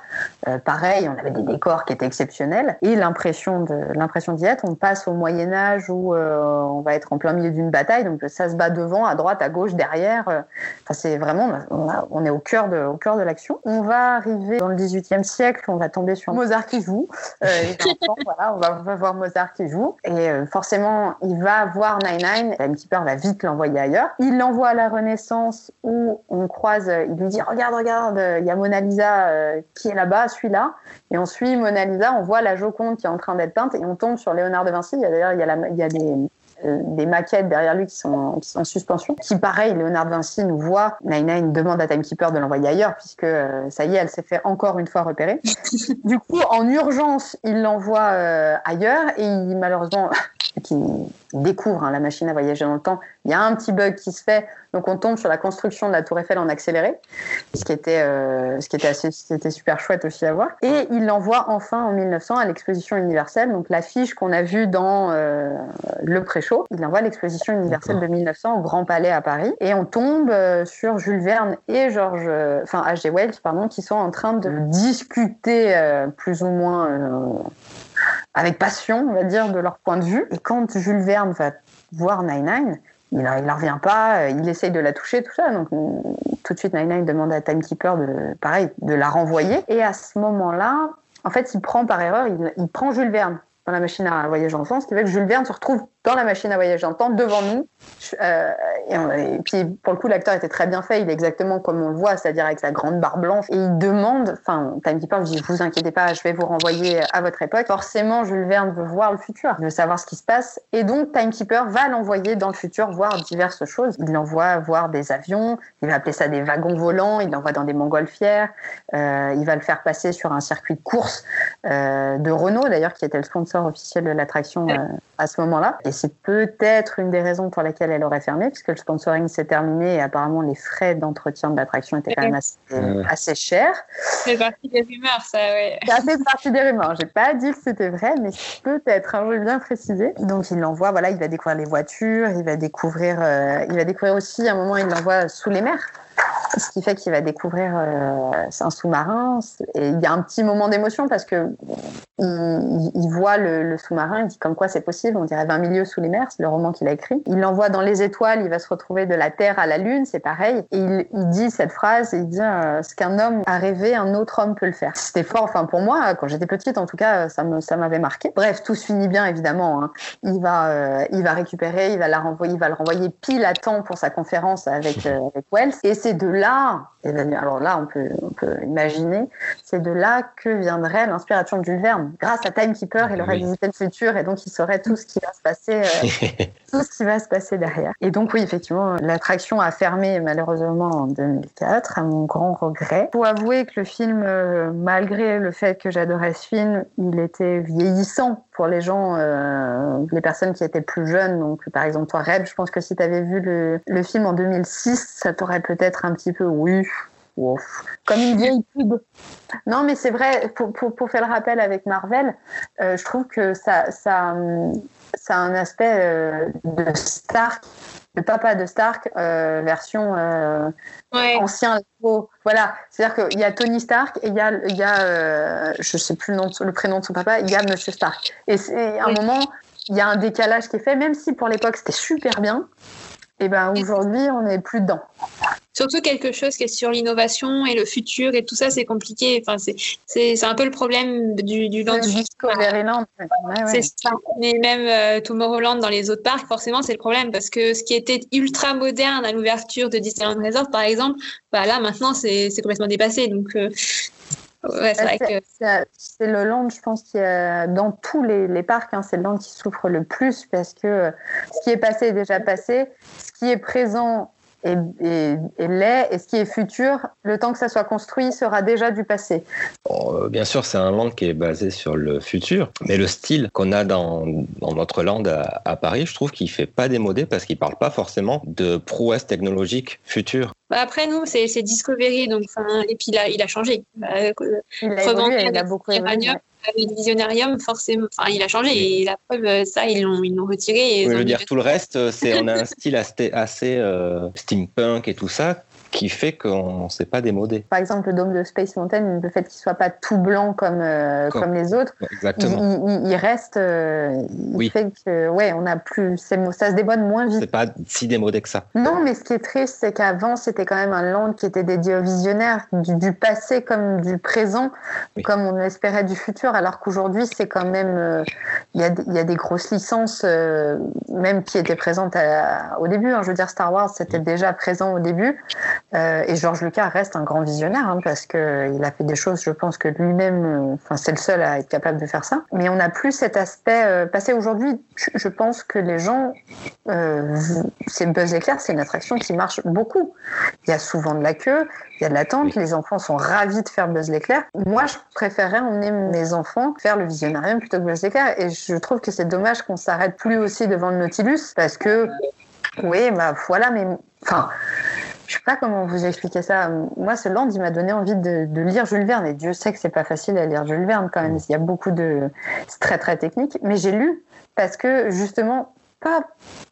Pareil, on avait des décors qui étaient exceptionnels et l'impression de l'impression d'y être. On passe au Moyen Âge où euh, on va être en plein milieu d'une bataille, donc ça se bat devant, à droite, à gauche, derrière. Euh, Enfin, c'est vraiment, on, a- on est au cœur de au cœur de l'action. On va arriver dans le 18e siècle, on va tomber sur Mozart qui joue. Euh, enfants, voilà, on va, on va voir Mozart qui joue et euh, forcément, il va voir Nine Nine. Timekeeper va vite l'envoyer ailleurs. Il l'envoie à la Renaissance où on croise, il lui dit regarde, regarde, il y a Mona Lisa qui est là-bas, celui-là. Et on suit Mona Lisa, on voit la Joconde qui est en train d'être peinte et on tombe sur Léonard de Vinci. Il y a d'ailleurs il y a, la- il y a des, euh, des maquettes derrière lui qui sont, qui sont en suspension. Qui pareil, Léonard de Vinci nous voit. Nine Nine demande à Timekeeper de l'envoyer ailleurs puisque euh, ça y est, elle s'est fait encore une fois repérer. du coup, en urgence, il l'envoie euh, ailleurs et il, malheureusement, qui découvre hein, la machine à voyager dans le temps. Il y a un petit bug qui se fait, donc on tombe sur la construction de la Tour Eiffel en accéléré, ce qui était, euh, ce qui était assez, ce qui était super chouette aussi à voir. Et il l'envoie enfin en 1900 à l'exposition universelle, donc l'affiche qu'on a vue dans euh, le pré-show. Il l'envoie à l'exposition universelle de 1900 au Grand Palais à Paris, et on tombe euh, sur Jules Verne et George, euh, enfin H.G. Wells, pardon, qui sont en train de discuter euh, plus ou moins. Avec passion, on va dire, de leur point de vue. Et quand Jules Verne va voir Nine Nine, il ne revient pas, euh, il essaye de la toucher, tout ça. Donc mm, tout de suite, Nine Nine demande à Timekeeper de, pareil, de la renvoyer. Et à ce moment-là, en fait, il prend par erreur, il, prend Jules Verne dans la machine à voyager dans le temps, ce qui fait que Jules Verne se retrouve dans la machine à voyager dans le temps devant nous. Euh, et, on- et puis pour le coup, l'acteur était très bien fait, il est exactement comme on le voit, c'est-à-dire avec sa grande barre blanche. Et il demande, enfin, Timekeeper dit Vous inquiétez pas, je vais vous renvoyer à votre époque. Forcément, Jules Verne veut voir le futur, il veut savoir ce qui se passe. Et donc, Timekeeper va l'envoyer dans le futur voir diverses choses. Il l'envoie voir des avions, il va appeler ça des wagons volants, il l'envoie dans des montgolfières, euh, il va le faire passer sur un circuit de course euh, de Renault, d'ailleurs, qui était le sponsor officiel de l'attraction à ce moment-là. Et c'est peut-être une des raisons pour laquelle elle aurait fermé, puisque le sponsoring s'est terminé et apparemment les frais d'entretien de l'attraction étaient quand même assez, chers. c'est partie des rumeurs, ça, ouais. Ça fait partie des rumeurs. J'ai pas dit que c'était vrai, mais peut-être. Hein, je vais bien préciser. Donc il l'envoie. Voilà, il va découvrir les voitures. Il va découvrir. euh, il va découvrir aussi. À un moment, il l'envoie sous les mers. Ce qui fait qu'il va découvrir euh, un sous-marin. Et il y a un petit moment d'émotion parce que il, il voit le, sous-marin. Il dit comme quoi c'est possible. On dirait 20 milieux sous les mers. C'est le roman qu'il a écrit. Il l'envoie dans les étoiles. Il va se retrouver de la Terre à la Lune. C'est pareil. Et il, dit cette phrase. Il dit euh, ce qu'un homme a rêvé, un autre homme peut le faire. C'était fort. Enfin pour moi, quand j'étais petite, en tout cas, ça me ça m'avait marqué. Bref, tout se finit bien évidemment. hein. Il va euh, il va récupérer. Il va la renvoyer. Il va le renvoyer pile à temps pour sa conférence avec euh, avec Wells. Et c'est de là. Et alors là, on peut on peut imaginer. C'est de là que viendrait l'inspiration de Jules Verne. Grâce à Timekeeper, il aurait Oui. visité le futur et donc il saurait tout ce qui va se passer. euh, tout ce qui va se passer derrière. Et donc oui, effectivement, l'attraction a fermé malheureusement en 2004, à mon grand regret. Faut avouer que le film, euh, malgré le fait que j'adorais ce film, il était vieillissant pour les gens, euh, les personnes qui étaient plus jeunes. Donc par exemple toi, Reb, je pense que si tu avais vu le, le film en 2006, ça t'aurait peut-être un petit peu, oui, ouf, comme une vieille pub. Non, mais c'est vrai, pour, pour, pour faire le rappel avec Marvel, euh, je trouve que ça, ça, ça a un aspect euh, de Stark, de papa de Stark, euh, version euh, Ouais. ancien. Voilà, c'est-à-dire qu'il y a Tony Stark et il y a, il y a euh, je sais plus le, nom de son- le prénom de son papa, il y a Monsieur Stark. Et c'est à un Oui. moment, il y a un décalage qui est fait, même si pour l'époque c'était super bien. Et ben aujourd'hui, on n'est plus dedans. Surtout quelque chose qui est sur l'innovation et le futur et tout ça, c'est compliqué. Enfin, c'est un peu le problème du, du land. C'est ça. Mais même euh, Tomorrowland dans les autres parcs, forcément, c'est le problème parce que ce qui était ultra moderne à l'ouverture de Disneyland Resort, par exemple, bah là maintenant, c'est complètement dépassé. Donc, euh, c'est le land, je pense, qui dans tous les, parcs, hein, c'est le land qui souffre le plus parce que euh, ce qui est passé est déjà passé, ce qui est présent et, et, et l'est, et ce qui est futur, le temps que ça soit construit, sera déjà du passé. Euh, bien sûr, c'est un land qui est basé sur le futur, mais le style qu'on a dans, dans, notre land à, Paris, je trouve qu'il fait pas démodé parce qu'il parle pas forcément de prouesse technologique future. Bah après, nous, c'est Discovery, donc, et puis il a, il a changé. Bah, il, a évolué, il a beaucoup évolué avec Visionarium, forcément, enfin, il a changé et la preuve, ça, ils l'ont, ils l'ont retiré. Et je veux dire, tout le reste, c'est, on a un style assez, assez euh, steampunk et tout ça qui fait qu'on ne s'est pas démodé. Par exemple, le dôme de Space Mountain, le fait qu'il soit pas tout blanc comme, euh, comme, les autres, Exactement. Il, reste. Euh, il oui. fait que, ouais, on a plus. Ça se débonne moins vite. C'est pas si démodé que ça. Non, mais ce qui est triste, c'est qu'avant, c'était quand même un land qui était dédié aux visionnaires, du, passé comme du présent, comme on espérait du futur, alors qu'aujourd'hui, c'est quand même. Euh, il y, a, y, a, des grosses licences, même qui étaient présentes au début. Hein. je veux dire, Star Wars, c'était déjà présent au début. Euh, et Georges Lucas reste un grand visionnaire hein, parce qu'il a fait des choses, je pense que lui-même, euh, enfin c'est le seul à être capable de faire ça. Mais on n'a plus cet aspect euh, passé aujourd'hui. Je pense que les gens, euh, c'est Buzz l'éclair, c'est une attraction qui marche beaucoup. Il y a souvent de la queue, il y a de l'attente, les enfants sont ravis de faire Buzz l'éclair. Moi, je préférerais emmener mes enfants faire le visionarium plutôt que Buzz l'éclair. Et je trouve que c'est dommage qu'on s'arrête plus aussi devant le Nautilus parce que, oui, bah voilà, mais enfin je sais pas comment vous expliquer ça. Moi, ce land, il m'a donné envie de, de, lire Jules Verne. Et Dieu sait que c'est pas facile à lire Jules Verne quand même. Il y a beaucoup de, c'est très très technique. Mais j'ai lu parce que justement, pas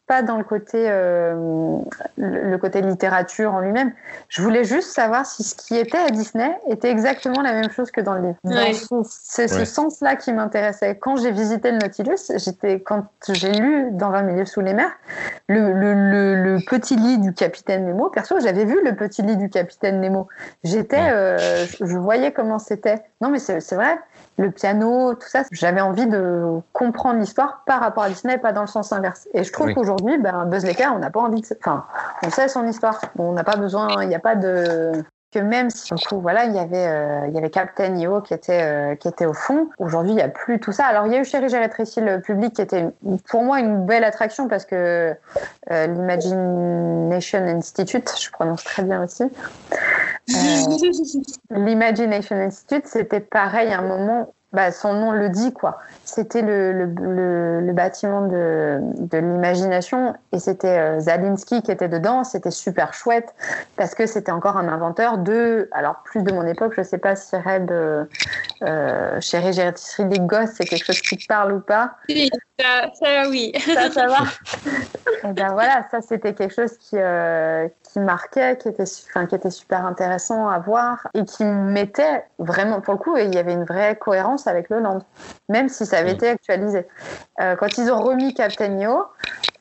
pas dans le côté, euh, le côté littérature en lui-même. Je voulais juste savoir si ce qui était à Disney était exactement la même chose que dans le livre. C'est ce sens-là qui m'intéressait. Quand j'ai visité le Nautilus, j'étais, quand j'ai lu Dans 20 milieux sous les mers, le, le, le, petit lit du capitaine Nemo, perso, j'avais vu le petit lit du capitaine Nemo. J'étais, euh, je voyais comment c'était. Non, mais c'est vrai, le piano, tout ça, j'avais envie de comprendre l'histoire par rapport à Disney, pas dans le sens inverse. Et je trouve qu'aujourd'hui, aujourd'hui, ben, Buzz l'éclair, on n'a pas envie de. Enfin, on sait son histoire. On n'a pas besoin. Il n'y a pas de que même si coup, voilà, il y avait euh, il y avait Captain EO qui était euh, qui était au fond. Aujourd'hui, il n'y a plus tout ça. Alors il y a eu Chérie j'ai rétréci le public qui était pour moi une belle attraction parce que euh, l'Imagination Institute, je prononce très bien aussi. L'Imagination Institute, c'était pareil à un moment bah, son nom le dit, quoi. C'était le, le, le, bâtiment de, de l'imagination et c'était euh, Zalinski qui était dedans. C'était super chouette parce que c'était encore un inventeur de, alors plus de mon époque, je sais pas si Reb, euh, euh Chérie, j'ai des gosses, c'est quelque chose qui te parle ou pas. Ça, ça oui. Ça, ça va. et ben voilà, ça c'était quelque chose qui, euh, qui marquait, qui était, enfin, qui était super intéressant à voir et qui mettait vraiment, pour le coup, il y avait une vraie cohérence avec le land, même si ça avait été actualisé. Euh, quand ils ont remis Captain Neo,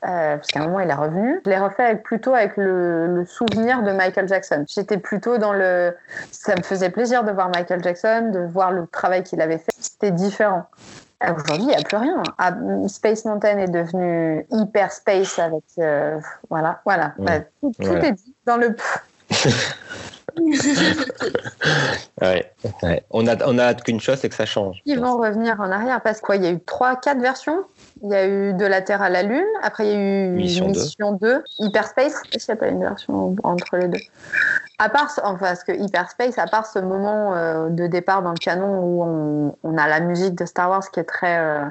euh, parce qu'à un moment il est revenu, je l'ai refait avec, plutôt avec le, le, souvenir de Michael Jackson. J'étais plutôt dans le. Ça me faisait plaisir de voir Michael Jackson, de voir le travail qu'il avait fait. C'était différent. Aujourd'hui, il n'y a plus rien. Ah, space Mountain est devenu hyper space avec. Euh, voilà, voilà. Bah, tout, est dit dans le. ouais, On a, on a qu'une chose, c'est que ça change. Ils vont revenir en arrière parce qu'il y a eu 3-4 versions? Il y a eu De la Terre à la Lune. Après, il y a eu Mission, 2. Hyperspace. Est-ce qu'il n'y a pas une version entre les deux à part, enfin, parce que Hyperspace, à part ce moment euh, de départ dans le canon où on, on, a la musique de Star Wars qui est très, euh,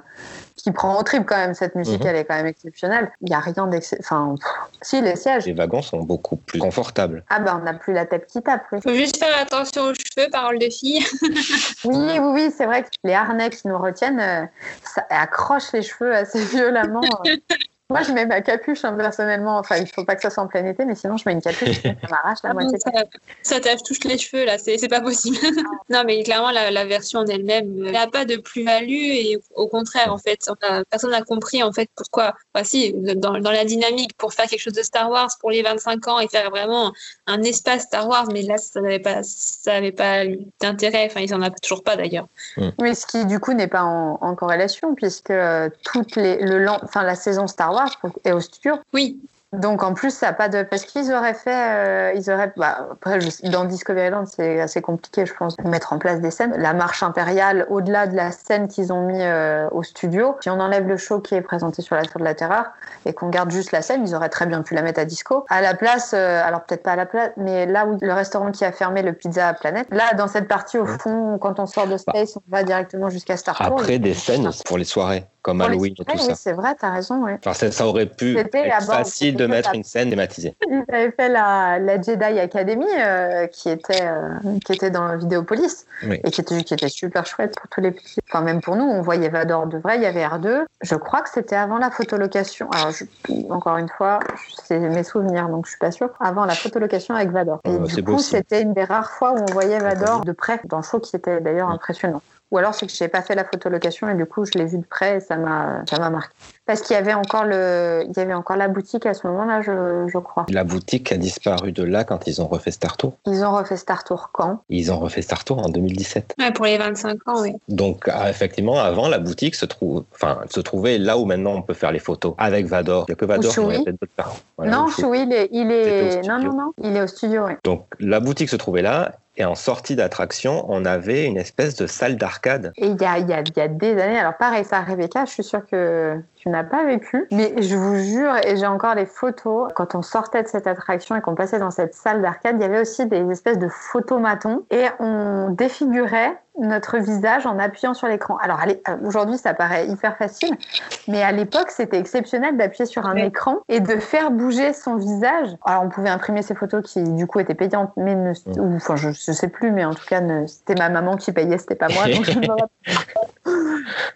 qui prend au trip quand même. Cette musique, mhm. elle est quand même exceptionnelle. Il n'y a rien d'exceptionnel. Enfin, si les sièges. Les wagons sont beaucoup plus confortables. Ah ben, on n'a plus la tête qui tape. Il faut juste faire attention aux cheveux, parole de fille. oui, oui, oui, c'est vrai que les harnais qui nous retiennent, euh, ça accroche les cheveux assez violemment. Moi, je mets ma capuche hein, personnellement. Enfin, il faut pas que ça soit en plein été, mais sinon, je mets une capuche. ça m'arrache la Ah moitié. ça, ça tâche touche les cheveux là, c'est c'est pas possible. non, mais clairement la, la version en elle-même euh, n'a pas de plus-value et au contraire en fait, on a- personne n'a compris en fait pourquoi. Enfin si, dans, dans la dynamique pour faire quelque chose de Star Wars pour les 25 ans et faire vraiment un espace Star Wars, mais là ça n'avait pas, ça avait pas d'intérêt. Enfin, ils en ont toujours pas d'ailleurs. Oui, ce qui du coup n'est pas en, en corrélation puisque euh, toutes les, le, enfin, la saison Star Wars est au studio. Oui, Donc en plus, ça a pas de parce qu'ils auraient fait, euh, ils auraient, bah, après je- dans Discoveryland c'est assez compliqué, je pense, de mettre en place des scènes. La marche impériale, au-delà de la scène qu'ils ont mis euh, au studio, si on enlève le show qui est présenté sur la Tour de la Terreur et qu'on garde juste la scène, ils auraient très bien pu la mettre à disco. À la place, euh, alors peut-être pas à la place, mais là où le restaurant qui a fermé le Pizza Planet, là dans cette partie au fond, quand on sort de Space, on va directement jusqu'à Star Tour. Après, des scènes pour les soirées, comme Pour Halloween et tout oui, ça. c'est vrai, t'as raison. Enfin, ça, ça aurait pu être facile de mettre une scène thématisée. Ils avaient fait la, la Jedi Academy euh, qui était euh, qui était dans Vidéopolis Oui. et qui était qui était super chouette pour tous les petits. Enfin même pour nous, on voyait Vador de vrai. Il y avait R2. Je crois que c'était avant la photolocation. Alors je- encore une fois, c'est mes souvenirs donc je suis pas sûre. Avant la photolocation avec Vador. Et Euh, du coup, c'était une des rares fois où on voyait Vador de près dans le show qui était d'ailleurs impressionnant. Ou alors c'est que j'ai pas fait la photolocation et du coup je l'ai vu de près et ça m'a ça m'a marqué. Parce qu'il y avait encore le il y avait encore la boutique à ce moment-là, je, je crois. La boutique a disparu de là quand ils ont refait Star Tour. Ils ont refait Star Tour quand? Ils ont refait Star Tour en 2017. ouais, pour les 25 ans, oui. Donc, ah, effectivement, avant, la boutique se, trouve, enfin, se trouvait là où maintenant on peut faire les photos avec Vador. Il n'y a que Vador qui Chewie. aurait peut-être d'autres parents. Voilà, Non, il est, il est... studio. non, non, non, il est au studio. Oui. Donc, la boutique se trouvait là. Et en sortie d'attraction, on avait une espèce de salle d'arcade. Et il y a, des années, alors pareil, ça, Rebecca, je suis sûre que tu n'as pas vécu, mais je vous jure, et j'ai encore les photos, quand on sortait de cette attraction et qu'on passait dans cette salle d'arcade, il y avait aussi des espèces de photomatons et on défigurait notre visage en appuyant sur l'écran. Alors euh, aujourd'hui, ça paraît hyper facile, mais à l'époque, c'était exceptionnel d'appuyer sur un écran et de faire bouger son visage. Alors on pouvait imprimer ces photos qui, du coup, étaient payantes, mais ne, ou, enfin, je, je sais plus, mais en tout cas, ne- c'était ma maman qui payait, c'était pas moi. Donc je me rappelle pas.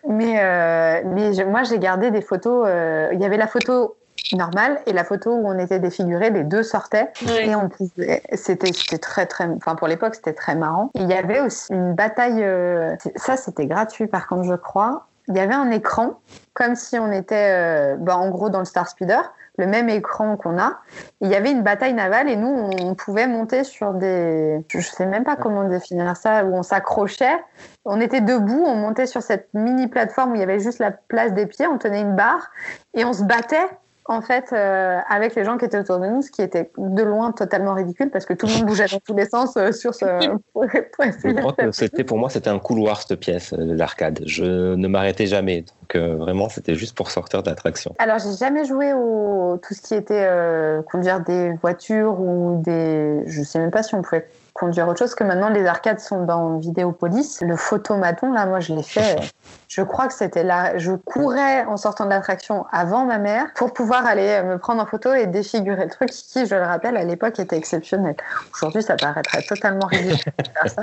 mais euh, mais je- moi, j'ai gardé des photos. euh, Il y avait la photo normale et la photo où on était défiguré, les deux sortaient. Et on pouvait, c'était, c'était très, très, enfin pour l'époque, c'était très marrant. Et il y avait aussi une bataille, euh, ça c'était gratuit par contre, je crois. Il y avait un écran, comme si on était, euh, bah, en gros, dans le Star Speeder, le même écran qu'on a. Il y avait une bataille navale et nous, on pouvait monter sur des, je sais même pas comment définir ça, où on s'accrochait. On était debout, on montait sur cette mini plateforme où il y avait juste la place des pieds, on tenait une barre et on se battait en fait, euh, avec les gens qui étaient autour de nous, ce qui était de loin totalement ridicule parce que tout le monde bougeait dans tous les sens euh, sur ce. pour, pour Je essayer crois de que c'était pour moi, c'était un couloir cette pièce, euh, l'arcade. Je ne m'arrêtais jamais. Donc, euh, vraiment, c'était juste pour sortir d'attraction. Alors, j'ai jamais joué au tout ce qui était euh, conduire des voitures ou des. Je sais même pas si on pouvait conduire autre chose, que maintenant les arcades sont dans Vidéopolis. Le photomaton, là, moi, je l'ai fait. Je crois que c'était là. Je courais en sortant de l'attraction avant ma mère pour pouvoir aller me prendre en photo et défigurer le truc qui, je le rappelle, à l'époque était exceptionnel. Aujourd'hui, ça paraîtrait totalement ridicule de faire ça.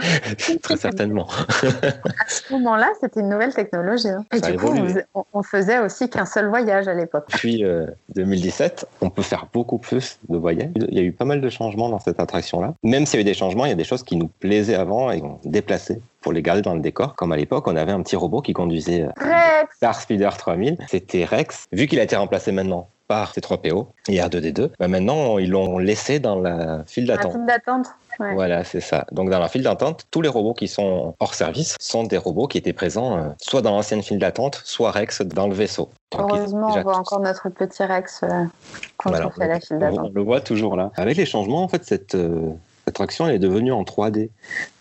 Très certainement. À ce moment-là, c'était une nouvelle technologie. hein. Et Ça du coup, on on- faisait aussi qu'un seul voyage à l'époque. Depuis euh, 2017, on peut faire beaucoup plus de voyages. Il y a eu pas mal de changements dans cette attraction-là. Même s'il y a eu des changements, il y a des choses qui nous plaisaient avant et qu'on déplaçait pour les garder dans le décor. Comme à l'époque, on avait un petit robot qui conduisait Rex Star Speeder 3000. C'était Rex. Vu qu'il a été remplacé maintenant par C3PO et R2D2, bah maintenant, ils l'ont laissé dans la file d'attente. film d'attente. Ouais. Voilà, c'est ça. Donc dans la file d'attente, tous les robots qui sont hors service sont des robots qui étaient présents euh, soit dans l'ancienne file d'attente, soit Rex dans le vaisseau. Donc, Heureusement, on voit tous- encore notre petit Rex euh, quand Voilà, on fait la file d'attente. on le voit toujours là. Avec les changements, en fait, cette euh, attraction elle est devenue en 3D.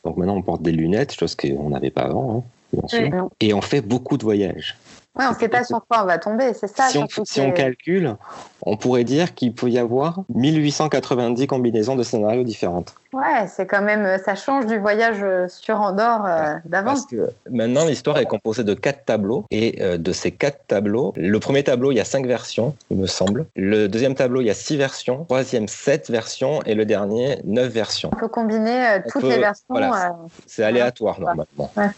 Donc maintenant, on porte des lunettes, chose qu'on n'avait pas avant, hein, bien sûr. Et on fait beaucoup de voyages. Ouais, on ne sait pas sur quoi on va tomber, c'est ça. si on, si calcule, on pourrait dire qu'il peut y avoir 1890 combinaisons de scénarios différentes. Ouais, c'est quand même, euh, ça change du voyage euh, sur Andorre euh, d'avant. Parce que maintenant, l'histoire est composée de quatre tableaux. Et euh, de ces quatre tableaux, le premier tableau, il y a cinq versions, il me semble. Le deuxième tableau, il y a six versions. Le troisième, sept versions. Et le dernier, neuf versions. On peut combiner euh, toutes peut- les versions. voilà. C'est aléatoire, normalement. Ouais,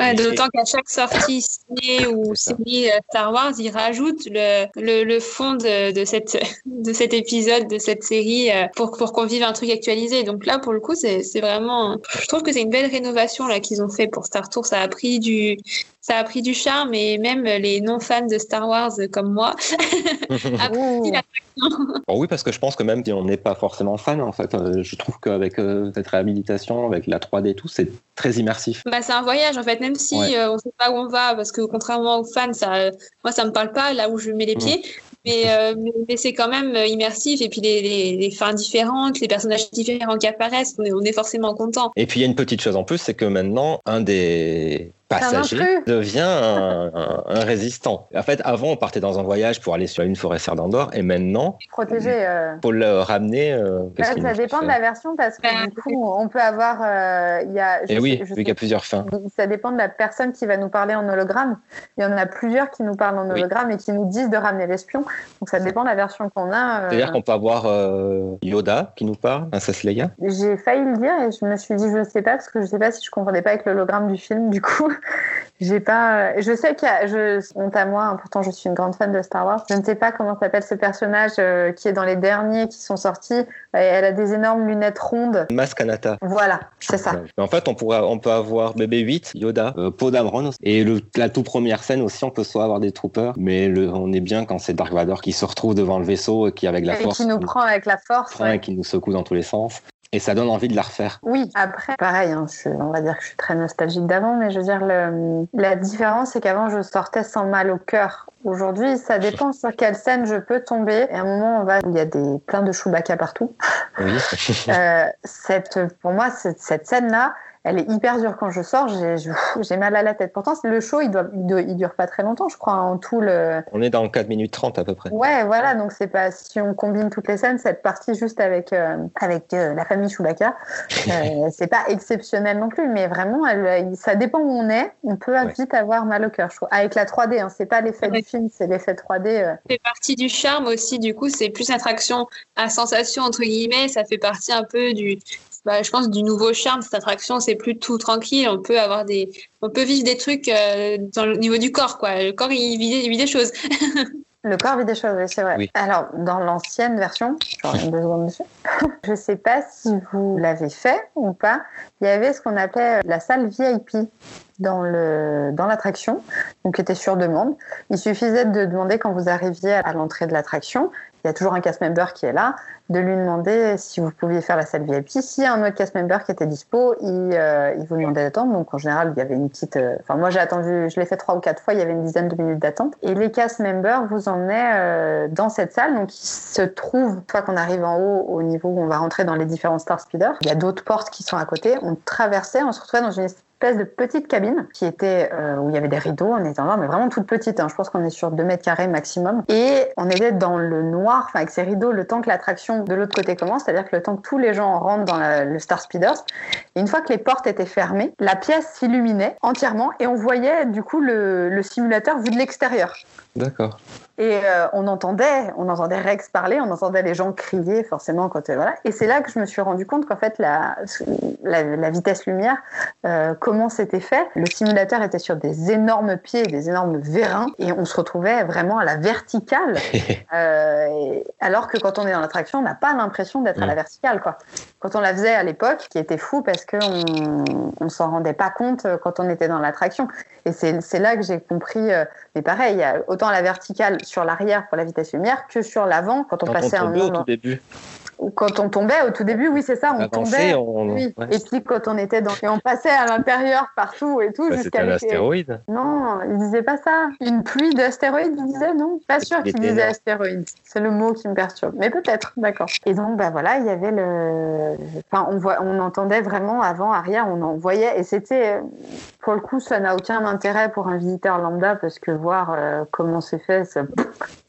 Ouais, D'autant qu'à chaque sortie ciné ou série euh, Star Wars, ils rajoutent le, le, le fond de, de, cette, de cet épisode, de cette série, euh, pour, pour qu'on vive un truc actualisé. Donc là, pour le coup, c'est vraiment. Je trouve que c'est une belle rénovation là qu'ils ont fait pour Star Tour. Ça a pris du, ça a pris du charme et même les non-fans de Star Wars comme moi apprécient l'attraction. Bon, oui, parce que je pense que même si on n'est pas forcément fan, en fait, euh, je trouve qu'avec euh, cette réhabilitation, avec la 3D et tout, c'est très immersif. Bah, c'est un voyage en fait, même si Ouais. euh, on sait pas où on va, parce que contrairement aux fans, ça, moi ça me parle pas là où je mets les pieds. Mais, euh, mais, mais c'est quand même immersif et puis les, les, les fins différentes, les personnages différents qui apparaissent, on est, on est forcément content. Et puis il y a une petite chose en plus, c'est que maintenant, un des passager devient un, un- un résistant. En fait, avant, on partait dans un voyage pour aller sur une forêt serre d'Andorre, et maintenant, euh, faut le ramener. euh, qu'il ça dépend de la version parce que du coup, on peut avoir. euh, il y a, je Et sais- oui, je vu qu'il y a plusieurs fins. Ça dépend de la personne qui va nous parler en hologramme. Il y en a plusieurs qui nous parlent en Oui. hologramme et qui nous disent de ramener l'espion. Donc ça dépend de la version qu'on a. euh. C'est-à-dire qu'on peut avoir euh, Yoda qui nous parle, Princesse Leia. J'ai failli le dire et je me suis dit je sais pas parce que je sais pas si je comprenais pas avec l'hologramme du film. Du coup, j'ai pas. Je sais qu'il y a. Je... Honte à moi. hein, pourtant, je suis une grande fan de Star Wars. Je ne sais pas comment s'appelle ce personnage euh, qui est dans les derniers qui sont sortis. Euh, Elle a des énormes lunettes rondes. Maskanata. Voilà, c'est ça. Mais en fait, on, pourra, on peut avoir BB-8, Yoda, euh, Poe Dameron. Et le, la toute première scène aussi, on peut soit avoir des troopers, mais le, on est bien quand c'est Dark Vador qui se retrouve devant le vaisseau et qui, avec la Et force, qui nous prend avec la force. prend ouais. et qui nous secoue dans tous les sens. Et ça donne envie de la refaire. Oui, après, pareil, hein, je on va dire que je suis très nostalgique d'avant, mais je veux dire, le, la différence, c'est qu'avant, je sortais sans mal au cœur. Aujourd'hui, ça dépend sur quelle scène je peux tomber. Et à un moment, on va, il y a des, plein de Chewbacca partout. Oui. Euh, cette, pour moi, cette, cette scène-là, elle est hyper dure quand je sors. J'ai mal à la tête. Pourtant, le show, il, doit, il, dure pas très longtemps, je crois, en tout le. on est dans 4 minutes 30 à peu près. Ouais, voilà. Donc c'est pas si on combine toutes les scènes, cette partie juste avec euh, avec euh, la famille Chewbacca, euh, c'est pas exceptionnel non plus. Mais vraiment, elle, ça dépend où on est. On peut Ouais. vite avoir mal au cœur. je trouve. Avec la 3D, hein, c'est pas l'effet Ouais. du film, c'est l'effet 3D. euh. Ça fait partie du charme aussi, du coup, c'est plus attraction à sensation, entre guillemets, ça fait partie un peu du, bah, je pense, du nouveau charme. Cette attraction, c'est plus tout tranquille, on peut avoir des, on peut vivre des trucs euh, dans le niveau du corps, quoi. Le corps, il vit, il vit des choses. Le corps vit des choses, oui, c'est vrai. Oui. Alors, dans l'ancienne version, je sais pas si vous l'avez fait ou pas, il y avait ce qu'on appelait la salle VIP dans le dans l'attraction, donc qui était sur demande. Il suffisait de demander quand vous arriviez à l'entrée de l'attraction, il y a toujours un cast member qui est là, de lui demander si vous pouviez faire la salle VIP. A un autre cast member qui était dispo, il, euh, il vous demandait d'attendre. Donc en général, il y avait une petite. euh, Enfin, moi j'ai attendu, je l'ai fait trois ou quatre fois, il y avait une dizaine de minutes d'attente. Et les cast members vous emmenaient euh, dans cette salle, donc qui se trouve, une fois qu'on arrive en haut, au niveau où on va rentrer dans les différents Star Speeders, il y a d'autres portes qui sont à côté. On traversait, on se retrouvait dans une espèce de petite cabine qui était euh, où il y avait des rideaux, on était en mais vraiment toute petite. hein. Je pense qu'on est sur 2 mètres carrés maximum. Et on était dans le noir, enfin avec ces rideaux, le temps que l'attraction de l'autre côté commence, c'est-à-dire que le temps que tous les gens rentrent dans le Star Speeders. Et une fois que les portes étaient fermées, la pièce s'illuminait entièrement et on voyait du coup le simulateur vu de l'extérieur. D'accord. Et euh, on entendait, on entendait Rex parler, on entendait les gens crier forcément quand euh, voilà. Et c'est là que je me suis rendu compte qu'en fait la, la, la vitesse lumière, euh, comment c'était fait. Le simulateur était sur des énormes pieds, des énormes vérins, et on se retrouvait vraiment à la verticale. Euh, alors que quand on est dans l'attraction, on n'a pas l'impression d'être à la Mm. verticale, quoi. Quand on la faisait à l'époque, qui était fou parce qu'on on s'en rendait pas compte quand on était dans l'attraction. Et c'est là que j'ai compris. mais pareil, autant la verticale sur l'arrière pour la vitesse lumière que sur l'avant quand on Quand on passait un tombait au tout début, Ou Quand on tombait au tout début, oui, c'est ça, on avancé, tombait. on... Oui. ouais. Et puis quand on était dans. Et on passait à l'intérieur partout et tout Bah, c'était jusqu'à. un les- astéroïde. Non, il disait pas ça. Une pluie d'astéroïdes, il disait non? Pas sûr Il qu'il disait astéroïde. C'est le mot qui me perturbe. Mais peut-être, d'accord. Et donc, bah voilà, il y avait le. Enfin, on, voit, on entendait vraiment avant, arrière, on en voyait. Et c'était. Pour le coup, ça n'a aucun intérêt pour un visiteur lambda parce que voir euh, comment c'est fait, ça,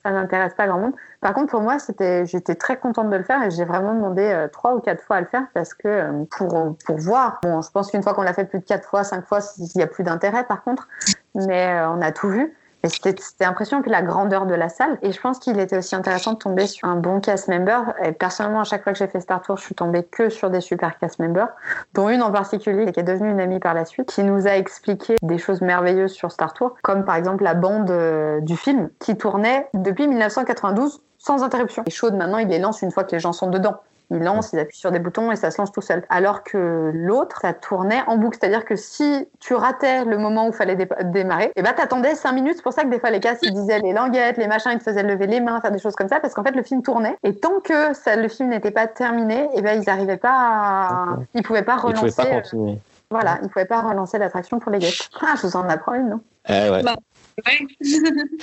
ça n'intéresse pas grand monde. Par contre, pour moi, c'était, j'étais très contente de le faire et j'ai vraiment demandé euh, trois ou quatre fois à le faire parce que euh, pour, pour voir. Bon, je pense qu'une fois qu'on l'a fait plus de quatre fois, cinq fois, il n'y a plus d'intérêt par contre. Mais euh, on a tout vu. C'était impressionnant, puis la grandeur de la salle. Et je pense qu'il était aussi intéressant de tomber sur un bon cast member. Et personnellement, à chaque fois que j'ai fait Star Tour, je suis tombée que sur des super cast members, dont une en particulier qui est devenue une amie par la suite, qui nous a expliqué des choses merveilleuses sur Star Tour, comme par exemple la bande euh, du film qui tournait depuis 1992 sans interruption. Et Chaude, maintenant, il les lance une fois que les gens sont dedans. Il lance, il appuie sur des boutons et ça se lance tout seul. Alors que l'autre, ça tournait en boucle. C'est-à-dire que si tu ratais le moment où il fallait dé- démarrer, et ben t'attendais 5 minutes. C'est pour ça que des fois les castes ils disaient les languettes, les machins, ils te faisaient lever les mains, faire des choses comme ça, parce qu'en fait le film tournait. Et tant que ça, le film n'était pas terminé, et ben ils n'arrivaient pas à... Ok. Ils pouvaient pas Il ne relancer... pouvait pas euh, continuer. voilà, ils pouvaient pas relancer l'attraction pour les guests. Ah, je vous en apprends une, non? Eh ouais. Bah. Ouais.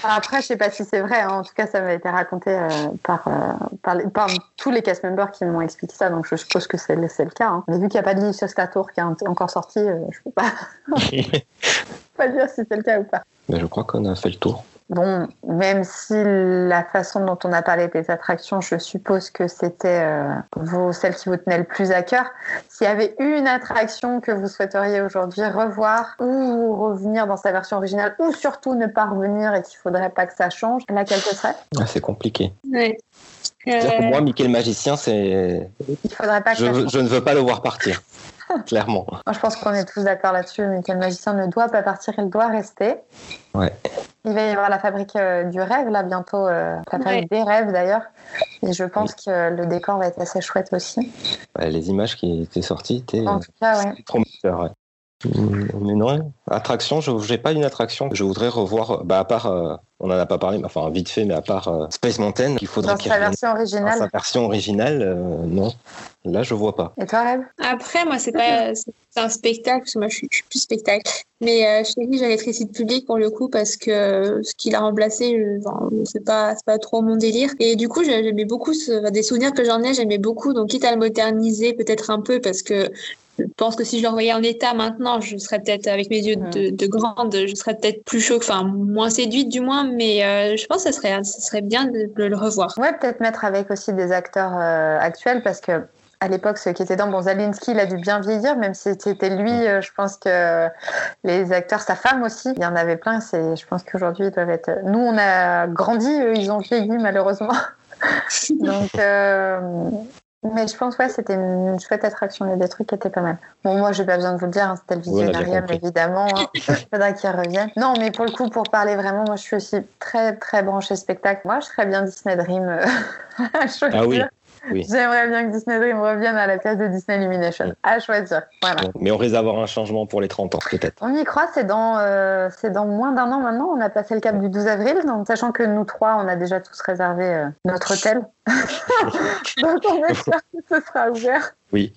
Après, je sais pas si c'est vrai. hein. En tout cas, ça m'a été raconté euh, par, euh, par, les- par tous les cast members qui m'ont expliqué ça. Donc, je suppose que c'est le, c'est le cas. hein. Mais vu qu'il n'y a pas de livre sur Star Tour qui est encore sorti, euh, je peux pas, pas dire si c'est le cas ou pas. Mais je crois qu'on a fait le tour. Bon, même si la façon dont on a parlé des attractions, je suppose que c'était euh, celle qui vous tenait le plus à cœur. S'il y avait une attraction que vous souhaiteriez aujourd'hui revoir ou revenir dans sa version originale ou surtout ne pas revenir et qu'il faudrait pas que ça change, laquelle ce serait? Ah, c'est compliqué. C'est-à-dire que Euh, moi, Mickey le magicien, c'est. Il faudrait pas que Je, ça change. je ne veux pas le voir partir. Clairement. Moi, je pense qu'on est tous d'accord là-dessus. Michael Magicien ne doit pas partir, il doit rester. Ouais. Il va y avoir la fabrique euh, du rêve, là, bientôt. euh, la fabrique des rêves, d'ailleurs. Et je pense que le décor va être assez chouette aussi. Ouais, les images qui étaient sorties étaient En tout cas, ouais. Mais non, attraction, je n'ai pas une attraction que je voudrais revoir, bah, à part, euh, on en a pas parlé, mais enfin vite fait, mais à part euh, Space Mountain, qu'il faudrait Dans qu'il sa version dans originale. sa version originale, euh, non. Là, je vois pas. Et toi, Rêve Après, moi, c'est pas un spectacle, parce que moi, je suis, je suis plus spectacle. Mais euh, chérie, j'ai l'électricité publique pour le coup, parce que ce qu'il a remplacé, je- enfin, c'est pas, c'est pas trop mon délire. Et du coup, j'ai- j'aimais beaucoup ce- enfin, des souvenirs que j'en ai, j'aimais beaucoup. Donc, quitte à le moderniser peut-être un peu, parce que je pense que si je le revoyais en état maintenant, je serais peut-être, avec mes yeux de, de grande, je serais peut-être plus chaud, enfin, moins séduite du moins, mais euh, je pense que ça serait, ça serait bien de, de le revoir. Ouais, peut-être mettre avec aussi des acteurs euh, actuels parce que. À l'époque, ceux qui étaient dans Bon, Zalinski, il a dû bien vieillir, même si c'était lui, euh, je pense que les acteurs, sa femme aussi, il y en avait plein. C'est, je pense qu'aujourd'hui, ils doivent être. Nous, on a grandi, eux, ils ont vieilli, malheureusement. Donc, euh, mais je pense, ouais, c'était une chouette attraction. Il y a des trucs qui étaient pas mal. Bon, moi, j'ai pas besoin de vous le dire, hein, c'était le visionarium, évidemment. hein. Faudra qu'il revienne. Non, mais pour le coup, pour parler vraiment, moi, je suis aussi très, très branchée spectacle. Moi, je serais bien Disney Dream euh. Ah oui, oui. J'aimerais bien que Disney Dream revienne à la place de Disney Illumination. À choisir. Voilà. Mais on risque d'avoir un changement pour les 30 ans, peut-être. On y croit, c'est dans, euh, c'est dans moins d'un an maintenant. On a passé le cap du 12 avril, donc sachant que nous trois, on a déjà tous réservé euh, notre hôtel. donc on espère que ce sera ouvert. Oui.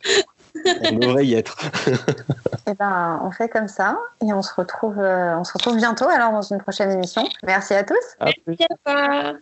On devrait y être. Et ben, on fait comme ça et on se retrouve, euh, on se retrouve bientôt alors dans une prochaine émission. Merci à tous. À plus. Merci à toi.